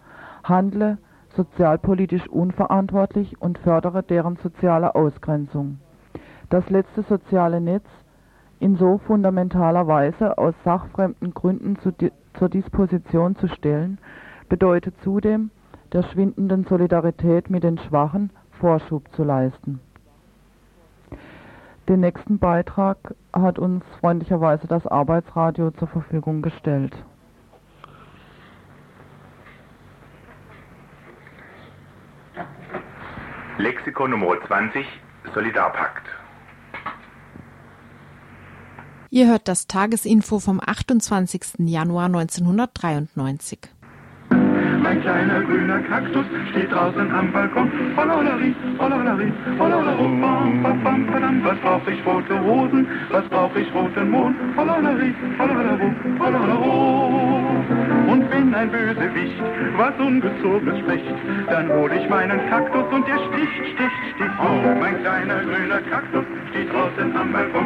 handle sozialpolitisch unverantwortlich und fördere deren soziale Ausgrenzung. Das letzte soziale Netz in so fundamentaler Weise aus sachfremden Gründen zu, zur Disposition zu stellen, bedeutet zudem, der schwindenden Solidarität mit den Schwachen Vorschub zu leisten. Den nächsten Beitrag hat uns freundlicherweise das Arbeitsradio zur Verfügung gestellt. Lexikon Nummer 20 Solidarpakt. Ihr hört das Tagesinfo vom 28. Januar 1993. Mein kleiner grüner Kaktus steht draußen am Balkon. Hollolari, hollolari, hollolaro, bam, bam, bam, badam. Was brauch ich rote Rosen? Was brauch ich roten Mond? Hollolari, hollolaro, hollolaro. Und wenn ein Bösewicht was Ungezogenes spricht, dann hol ich meinen Kaktus und der sticht, sticht, sticht. Oh, mein kleiner grüner Kaktus steht draußen am Balkon.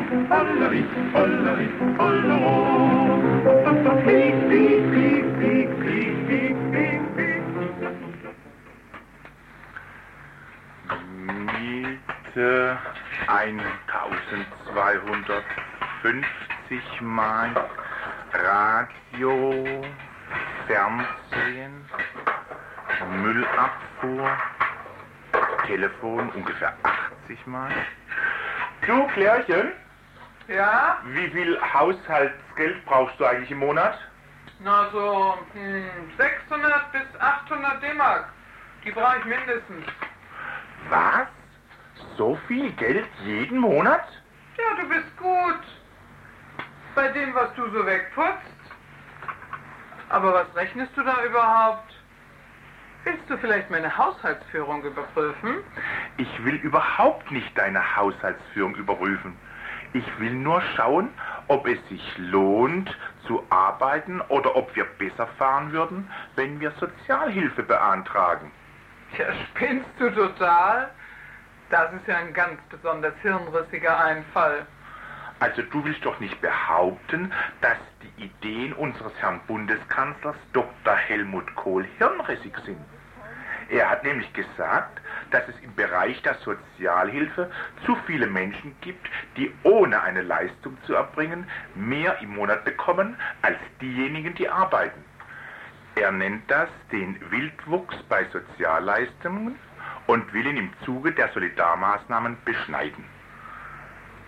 Flieg, flieg, flieg. Miete 1250 Mark Radio, Fernsehen, Müllabfuhr, Telefon ungefähr 80 Mal. Du, Klärchen, Ja? wie viel Haushaltsgeld brauchst du eigentlich im Monat? Na so, hm, 600 bis 800 D-Mark. Die brauche ich mindestens. Was? So viel Geld jeden Monat? Ja, du bist gut. Bei dem, was du so wegputzt. Aber was rechnest du da überhaupt? Willst du vielleicht meine Haushaltsführung überprüfen? Ich will überhaupt nicht deine Haushaltsführung überprüfen. Ich will nur schauen, ob es sich lohnt zu arbeiten oder ob wir besser fahren würden, wenn wir Sozialhilfe beantragen. Ja, spinnst du total? Das ist ja ein ganz besonders hirnrissiger Einfall. Also du willst doch nicht behaupten, dass die Ideen unseres Herrn Bundeskanzlers Dr. Helmut Kohl hirnrissig sind. Er hat nämlich gesagt, dass es im Bereich der Sozialhilfe zu viele Menschen gibt, die ohne eine Leistung zu erbringen mehr im Monat bekommen als diejenigen, die arbeiten. Er nennt das den Wildwuchs bei Sozialleistungen und will ihn im Zuge der Solidarmaßnahmen beschneiden.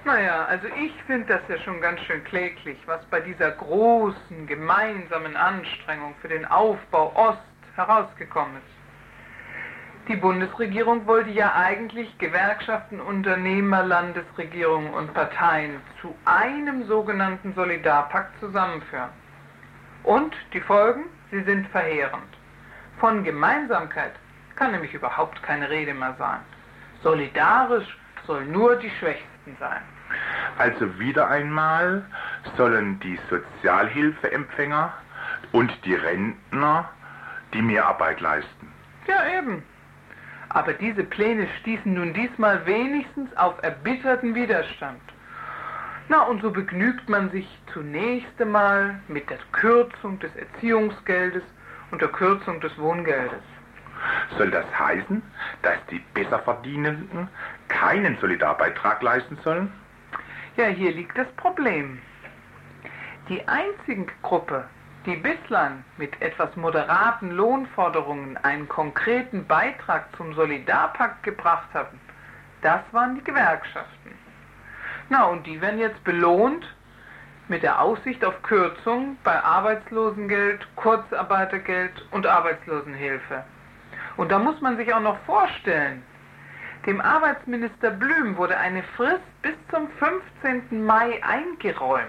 Naja, also ich finde das ja schon ganz schön kläglich, was bei dieser großen gemeinsamen Anstrengung für den Aufbau Ost herausgekommen ist. Die Bundesregierung wollte ja eigentlich Gewerkschaften, Unternehmer, Landesregierungen und Parteien zu einem sogenannten Solidarpakt zusammenführen. Und die Folgen, sie sind verheerend. Von Gemeinsamkeit kann nämlich überhaupt keine Rede mehr sein. Solidarisch soll nur die Schwächsten sein. Also wieder einmal sollen die Sozialhilfeempfänger und die Rentner die Mehrarbeit leisten. Ja, eben. Aber diese Pläne stießen nun diesmal wenigstens auf erbitterten Widerstand. Na, und so begnügt man sich zunächst einmal mit der Kürzung des Erziehungsgeldes und der Kürzung des Wohngeldes. Soll das heißen, dass die Besserverdienenden keinen Solidarbeitrag leisten sollen? Ja, hier liegt das Problem. Die einzige Gruppe, die bislang mit etwas moderaten Lohnforderungen einen konkreten Beitrag zum Solidarpakt gebracht haben, das waren die Gewerkschaften. Na, und die werden jetzt belohnt mit der Aussicht auf Kürzung bei Arbeitslosengeld, Kurzarbeitergeld und Arbeitslosenhilfe. Und da muss man sich auch noch vorstellen, dem Arbeitsminister Blüm wurde eine Frist bis zum 15. Mai eingeräumt.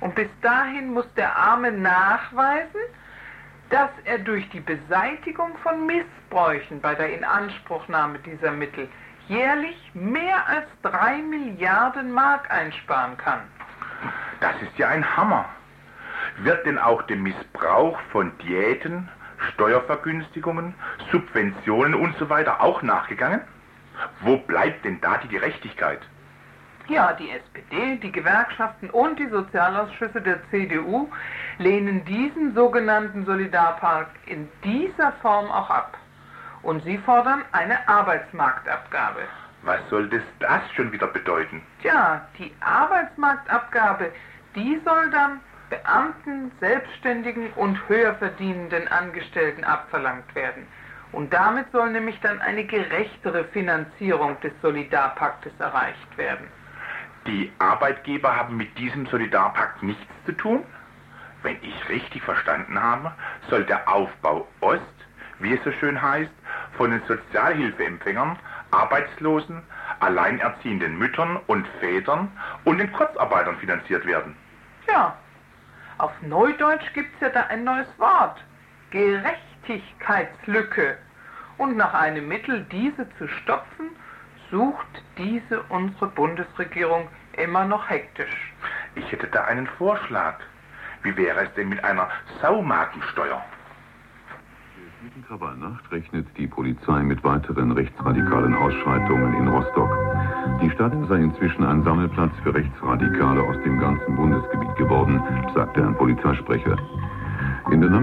Und bis dahin muss der Arme nachweisen, dass er durch die Beseitigung von Missbräuchen bei der Inanspruchnahme dieser Mittel jährlich mehr als drei Milliarden Mark einsparen kann. Das ist ja ein Hammer. Wird denn auch dem Missbrauch von Diäten, Steuervergünstigungen, Subventionen und so auch nachgegangen? Wo bleibt denn da die Gerechtigkeit? Ja, die SPD, die Gewerkschaften und die Sozialausschüsse der CDU lehnen diesen sogenannten Solidarpakt in dieser Form auch ab. Und sie fordern eine Arbeitsmarktabgabe. Was soll das, das schon wieder bedeuten? Tja, die Arbeitsmarktabgabe, die soll dann Beamten, Selbstständigen und höher verdienenden Angestellten abverlangt werden. Und damit soll nämlich dann eine gerechtere Finanzierung des Solidarpaktes erreicht werden. Die Arbeitgeber haben mit diesem Solidarpakt nichts zu tun? Wenn ich richtig verstanden habe, soll der Aufbau Ost, wie es so schön heißt, von den Sozialhilfeempfängern, Arbeitslosen, alleinerziehenden Müttern und Vätern und den Kurzarbeitern finanziert werden. Ja, auf Neudeutsch gibt's ja da ein neues Wort. Gerechtigkeitslücke. Und nach einem Mittel, diese zu stopfen, sucht diese unsere Bundesregierung immer noch hektisch. Ich hätte da einen Vorschlag. Wie wäre es denn mit einer Saumagensteuer? Gegen Krawallnacht rechnet die Polizei mit weiteren rechtsradikalen Ausschreitungen in Rostock. Die Stadt sei inzwischen ein Sammelplatz für Rechtsradikale aus dem ganzen Bundesgebiet geworden, sagte ein Polizeisprecher. In der Nacht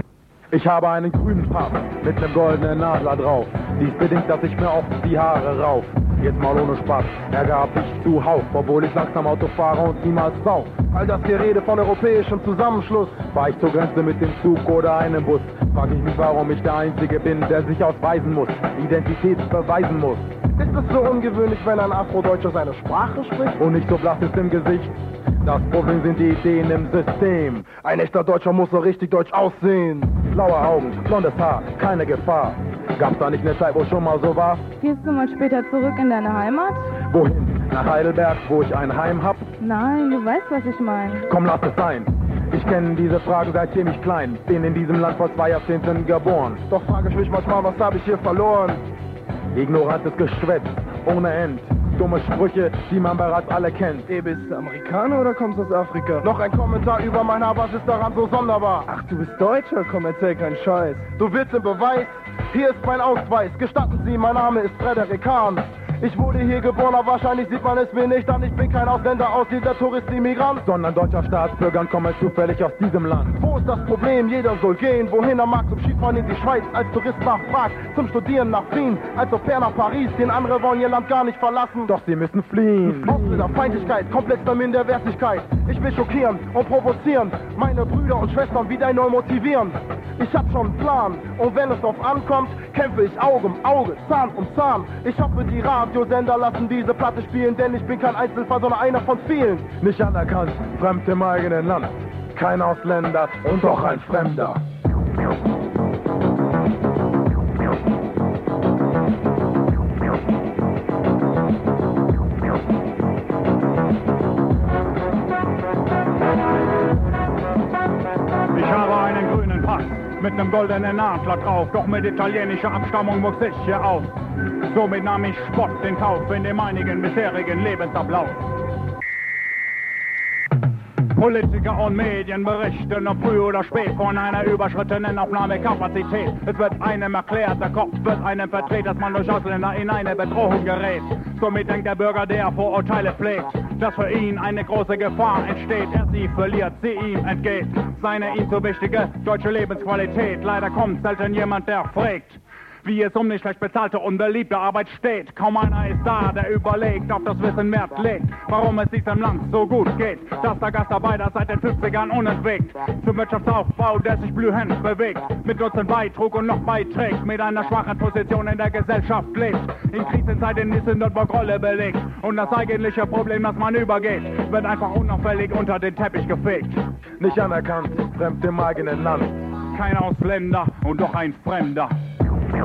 Ich habe einen grünen Pass mit einem goldenen Nadler drauf. Dies bedingt, dass ich mir oft die Haare rauf. Jetzt mal ohne Spaß, Ärger hab ich zuhauf, obwohl ich langsam Auto fahre und niemals sauf. All das Gerede von europäischem Zusammenschluss, fahr ich zur Grenze mit dem Zug oder einem Bus. Frag ich mich, warum ich der Einzige bin, der sich ausweisen muss, Identität beweisen muss. Ist es so ungewöhnlich, wenn ein Afrodeutscher seine Sprache spricht? Und nicht so blass ist im Gesicht. Das Problem sind die Ideen im System. Ein echter Deutscher muss so richtig deutsch aussehen. Blaue Augen, blondes Haar, keine Gefahr. Gab's da nicht eine Zeit, wo schon mal so war? Gehst du mal später zurück in deine Heimat? Wohin? Nach Heidelberg, wo ich ein Heim hab? Nein, du weißt, was ich meine. Komm, lass es sein. Ich kenne diese Fragen seitdem ich klein bin in diesem Land vor zwei Jahrzehnten geboren. Doch frage ich mich manchmal, was habe ich hier verloren? Ignorantes Geschwätz, ohne End. Dumme Sprüche, die man bereits alle kennt. Ey, bist du Amerikaner oder kommst du aus Afrika? Noch ein Kommentar über mein Haar, was ist daran so sonderbar? Ach, du bist Deutscher? Komm, erzähl keinen Scheiß. Du willst den Beweis? Hier ist mein Ausweis. Gestatten Sie, mein Name ist Frederik Hahn. Ich wurde hier geboren, aber wahrscheinlich sieht man es mir nicht an. Ich bin kein Ausländer, Ausländer, Tourist, Immigrant. Sondern deutscher Staatsbürger und komme zufällig aus diesem Land. Wo ist das Problem? Jeder soll gehen, wohin er mag. Zum Skifahren in die Schweiz, als Tourist nach Prag. Zum Studieren nach Wien, als Au pair nach Paris. Den andere wollen ihr Land gar nicht verlassen. Doch sie müssen fliehen. Ausländer, Feindlichkeit, kompletter Minderwertigkeit. Ich will schockieren und provozieren. Meine Brüder und Schwestern wieder neu motivieren. Ich hab schon einen Plan und wenn es drauf ankommt, kämpfe ich Auge um Auge, Zahn um Zahn. Ich hoffe, die Radiosender lassen diese Platte spielen, denn ich bin kein Einzelfall, sondern einer von vielen. Nicht anerkannt, fremd im eigenen Land. Kein Ausländer und doch ein Fremder. Mit einem goldenen Adler drauf, doch mit italienischer Abstammung wuchs ich hier auf. Somit nahm ich Spott in Kauf in dem einigen bisherigen Lebensablauf. Politiker und Medien berichten ob früh oder spät von einer überschrittenen Aufnahmekapazität. Es wird einem erklärt, der Kopf wird einem verdreht, dass man durch Ausländer in eine Bedrohung gerät. Somit denkt der Bürger, der Vorurteile pflegt, dass für ihn eine große Gefahr entsteht. Er sie verliert, sie ihm entgeht. Seine ihm so wichtige deutsche Lebensqualität. Leider kommt selten jemand, der fragt wie es um die schlecht bezahlte und beliebte Arbeit steht. Kaum einer ist da, der überlegt, auf das Wissen Wert legt, warum es diesem Land so gut geht, dass der Gastarbeiter seit den 50ern unentwegt zum Wirtschaftsaufbau, der sich blühend bewegt, mit Nutzen beitrug und noch beiträgt, mit einer schwachen Position in der Gesellschaft lebt. In Krisenzeiten ist in Nürnberg Rolle belegt und das eigentliche Problem, das man übergeht, wird einfach unauffällig unter den Teppich gefegt. Nicht anerkannt, fremd im eigenen Land. Kein Ausländer und doch ein Fremder. Ich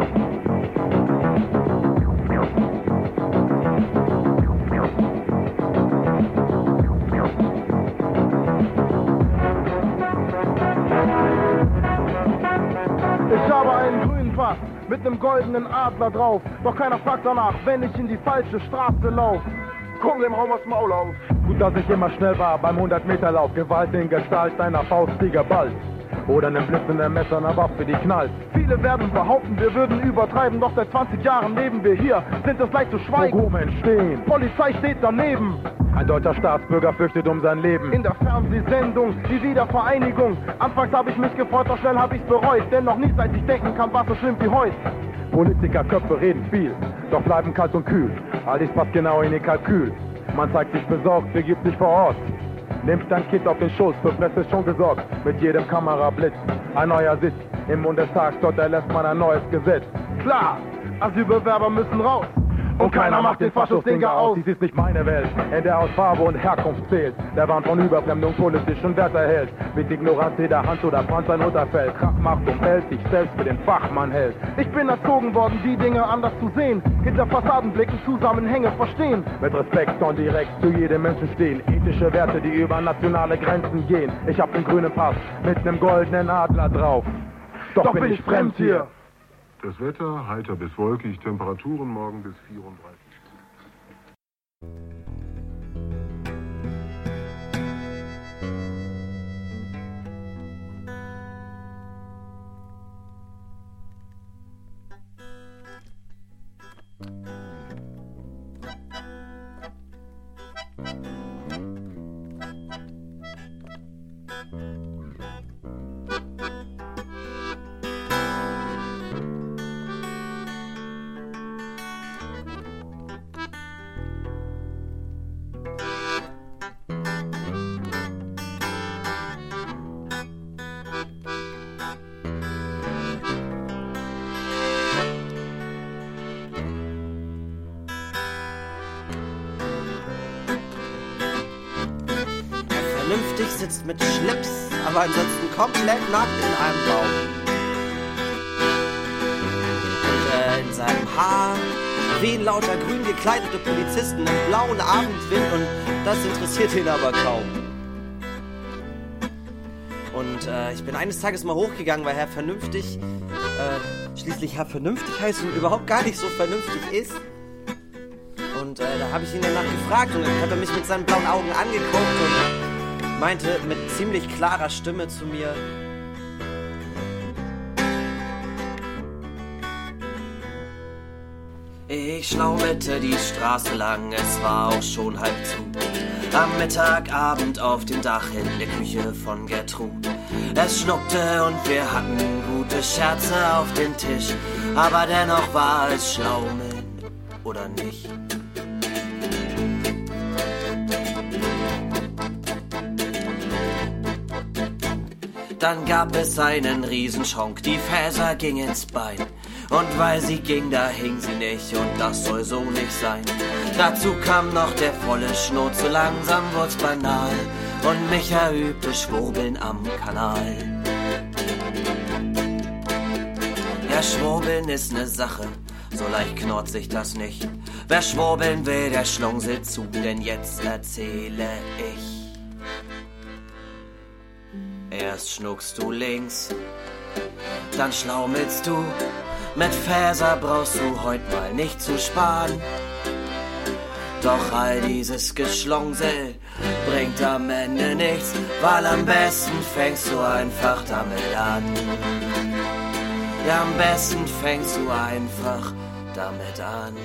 habe einen grünen Pass mit einem goldenen Adler drauf. Doch keiner fragt danach, wenn ich in die falsche Straße lauf. Komm dem Raum aus Maul auf. Gut, dass ich immer schnell war beim 100-Meter-Lauf. Gewalt in Gestalt einer Faust, die geballt. Oder einem blitzenden Messer, einer Waffe, die knallt. Viele werden behaupten, wir würden übertreiben. Doch seit 20 Jahren leben wir hier, sind es leicht zu schweigen. Pogrome entstehen. Polizei steht daneben. Ein deutscher Staatsbürger fürchtet um sein Leben. In der Fernsehsendung, die Wiedervereinigung. Anfangs habe ich mich gefreut, doch schnell habe ich's bereut. Denn noch nie seit ich denken kann, war so schlimm wie heute. Politikerköpfe reden viel, doch bleiben kalt und kühl. All dies passt genau in ihr Kalkül. Man zeigt sich besorgt, begibt sich vor Ort. Nimmt dein Kind auf den Schoß, für Presse schon gesorgt. Mit jedem Kamerablitz, ein neuer Sitz. Im Bundestag, dort erlässt man ein neues Gesetz. Klar, Asylbewerber müssen raus. Und keiner macht den Faschus-Dinger aus. Dies ist nicht meine Welt, in der aus Farbe und Herkunft zählt. Der Wahn von Überfremdung politischen Wert erhält. Mit Ignoranz jeder Hand oder Panzer ein Unterfeld. Kraft macht und hält sich selbst für den Fachmann hält. Ich bin erzogen worden, die Dinge anders zu sehen. Hinter Fassadenblicken Zusammenhänge verstehen. Mit Respekt und direkt zu jedem Menschen stehen. Ethische Werte, die über nationale Grenzen gehen. Ich hab den grünen Pass mit nem goldenen Adler drauf. Doch, Doch bin ich fremd hier. Das Wetter heiter bis wolkig, Temperaturen morgen bis 34. thank aber ansonsten komplett nackt in einem Baum. Und äh, in seinem Haar wehen lauter grün gekleidete Polizisten im blauen Abendwind und das interessiert ihn aber kaum. Und äh, ich bin eines Tages mal hochgegangen, weil Herr Vernünftig, äh, schließlich Herr Vernünftig heißt und überhaupt gar nicht so vernünftig ist. Und äh, da habe ich ihn danach gefragt und dann hat er mich mit seinen blauen Augen angeguckt und meinte mit ziemlich klarer Stimme zu mir, Ich schlaumette die Straße lang, es war auch schon halb zu. Am Mittagabend auf dem Dach in der Küche von Gertrud. Es schnuckte und wir hatten gute Scherze auf dem Tisch, aber dennoch war es Schlaumen, oder nicht? Dann gab es einen Riesenschonk, die Fäser ging ins Bein. Und weil sie ging, da hing sie nicht und das soll so nicht sein. Dazu kam noch der volle Schnurz, so langsam wurd's banal. Und Micha übte Schwurbeln am Kanal. Ja, Schwurbeln ist ne Sache, so leicht knurrt sich das nicht. Wer schwurbeln will, der schlungselt zu, denn jetzt erzähle ich. Erst schnuckst du links, dann schlaumelst du. Mit Fäser brauchst du heut mal nicht zu sparen. Doch all dieses Geschlungsel bringt am Ende nichts, weil am besten fängst du einfach damit an. Ja, am besten fängst du einfach damit an.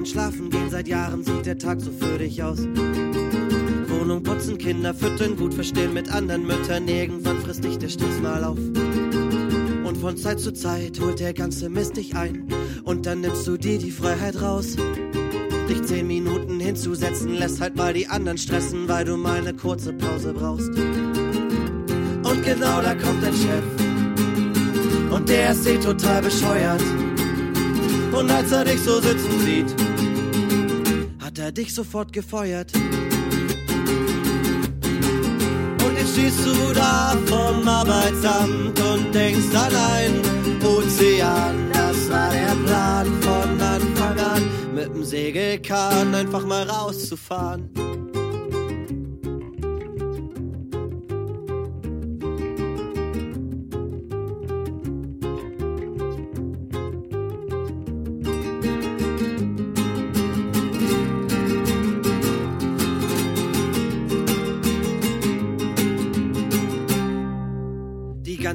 Und schlafen gehen. Seit Jahren sieht der Tag so für dich aus. Wohnung putzen, Kinder füttern, gut verstehen mit anderen Müttern. Irgendwann frisst dich der Stress mal auf. Und von Zeit zu Zeit holt der ganze Mist dich ein. Und dann nimmst du dir die Freiheit raus. Dich zehn Minuten hinzusetzen, lässt halt mal die anderen stressen, weil du mal eine kurze Pause brauchst. Und genau da kommt dein Chef. Und der ist eh total bescheuert. Und als er dich so sitzen sieht, er dich sofort gefeuert. Und jetzt stehst du da vom Arbeitsamt und denkst an einen Ozean. Das war der Plan von Anfang an, mit dem Segelkahn einfach mal rauszufahren.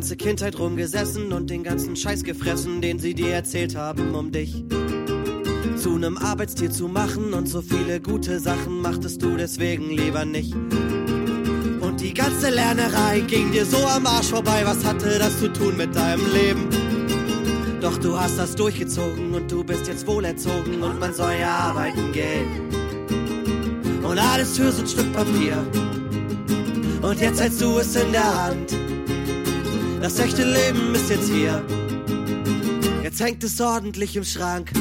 Ganze Kindheit rumgesessen und den ganzen Scheiß gefressen, den sie dir erzählt haben um dich. Zu nem Arbeitstier zu machen und so viele gute Sachen machtest du deswegen lieber nicht. Und die ganze Lernerei ging dir so am Arsch vorbei, was hatte das zu tun mit deinem Leben? Doch du hast das durchgezogen und du bist jetzt wohlerzogen und man soll ja arbeiten gehen. Und alles für so ein Stück Papier. Und jetzt hältst du es in der Hand. Das echte Leben ist jetzt hier. Jetzt hängt es ordentlich im Schrank.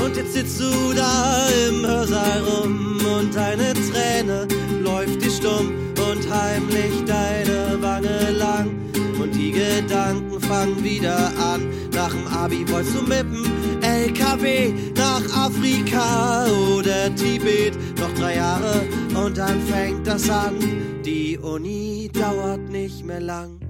Und jetzt sitzt du da im Hörsaal rum und deine Träne läuft dir stumm und heimlich deine Wange lang. Und die Gedanken fangen wieder an. Nach dem Abi wolltest du mit dem LKW nach Afrika oder Tibet. Noch drei Jahre und dann fängt das an. Die Uni dauert nicht mehr lang.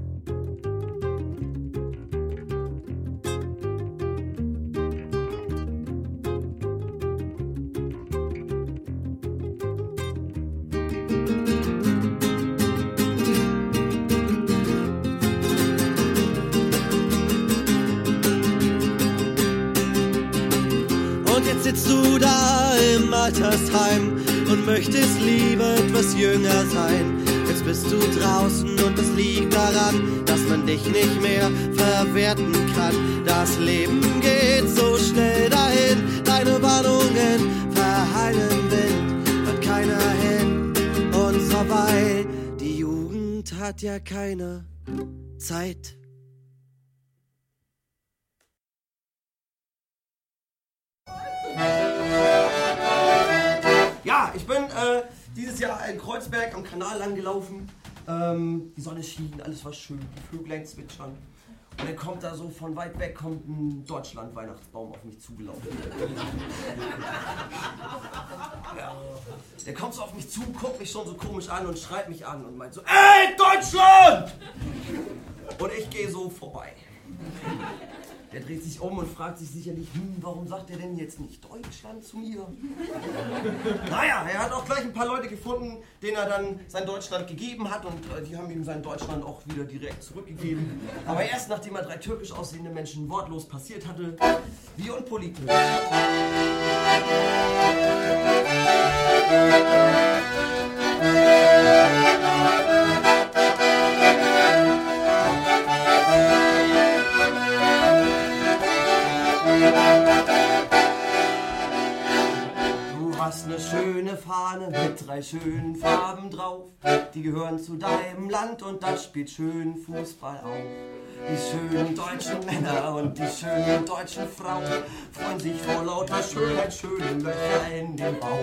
Möchtest lieber etwas jünger sein. Jetzt bist du draußen und es liegt daran, dass man dich nicht mehr verwerten kann. Das Leben geht so schnell dahin, deine Warnungen verheilen Wind, hört keiner hin und vorbei. Die Jugend hat ja keine Zeit. In Kreuzberg am Kanal lang gelaufen. Ähm, die Sonne schien, alles war schön, die Vöglein zwitschern. Und dann kommt da so von weit weg kommt ein Deutschland-Weihnachtsbaum auf mich zugelaufen. ja. Der kommt so auf mich zu, guckt mich schon so komisch an und schreit mich an und meint so, ey, Deutschland! Und ich gehe so vorbei. Der dreht sich um und fragt sich sicherlich, hm, warum sagt er denn jetzt nicht Deutschland zu mir? naja, er hat auch gleich ein paar Leute gefunden, denen er dann sein Deutschland gegeben hat und äh, die haben ihm sein Deutschland auch wieder direkt zurückgegeben. Aber erst nachdem er drei türkisch aussehende Menschen wortlos passiert hatte, wie unpolitisch. Eine schöne Fahne mit drei schönen Farben drauf. Die gehören zu deinem Land und das spielt schön Fußball auf. Die schönen deutschen Männer und die schönen deutschen Frauen freuen sich vor lauter Schönheit schöne Löcher in den Bauch.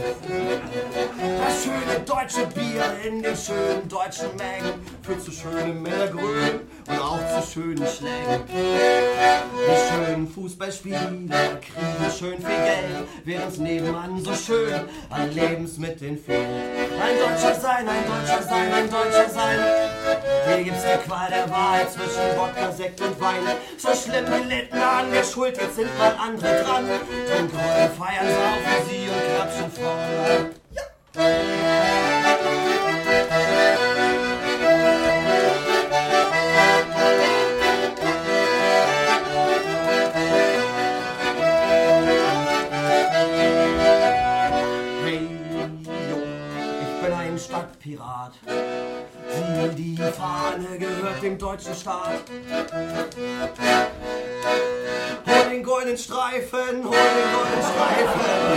Das schöne deutsche Bier in den schönen deutschen Mengen führt zu schönen Männergrün und auch zu schönen Schlägen. Die schönen Fußballspieler kriegen schön viel Geld, während's nebenan so schön an Lebensmitteln fehlt. Ein Deutscher sein, ein Deutscher sein, ein Deutscher sein. Hier gibt's die Qual der Wahl zwischen Wodka, Sekt und Wein. So schlimm gelitten an der Schuld, jetzt sind mal andere dran. Trinken und feiern, saufen sie und klatschen Frauen. Hey, jo, ich bin ein Stadtpirat. Sieh, die Fahne gehört dem deutschen Staat. Hol den goldenen Streifen, hol den goldenen Streifen.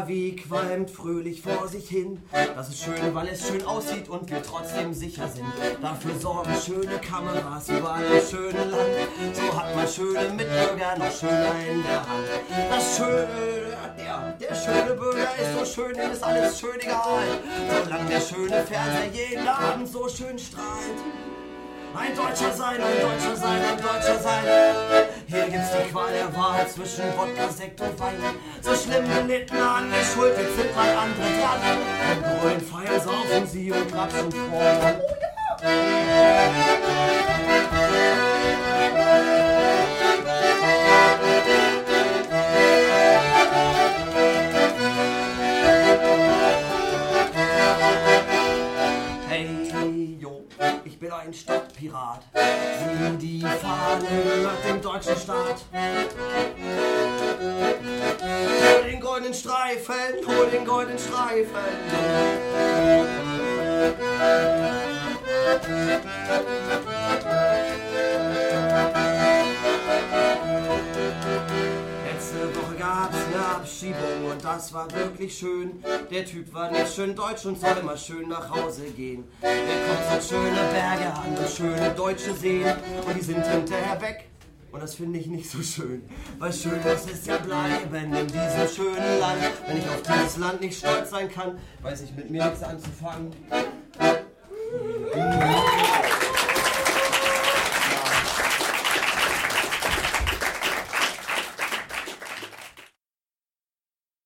AKW qualmt fröhlich vor sich hin. Das ist schön, weil es schön aussieht und wir trotzdem sicher sind. Dafür sorgen schöne Kameras überall im schönen Land. So hat man schöne Mitbürger noch schöner in der Hand. Das schöne, der, der schöne Bürger ist so schön, ihm ist alles schön egal. Solange der schöne Fernseher jeden Abend so schön strahlt. Ein Deutscher sein, ein Deutscher sein, ein Deutscher sein. Hier gibt's die Qual der Wahl zwischen Wodka, Sekt und Wein. So schlimm gelitten an der Schuld, jetzt sind mal andere dran. Im grünen Feier saufen sie und klatschen vor. Ich bin Stadtpirat. Sieh, die Fahne gehört dem deutschen Staat. Hol den goldenen Streifen, hol den goldenen Letzte Abschiebung und das war wirklich schön. Der Typ war nicht schön deutsch und soll immer schön nach Hause gehen. Der kommt so schöne Berge an und schöne deutsche Seen und die sind hinterher weg. Und das finde ich nicht so schön, weil schön muss es ja bleiben in diesem schönen Land. Wenn ich auf dieses Land nicht stolz sein kann, weiß ich mit mir nichts anzufangen. Mhm.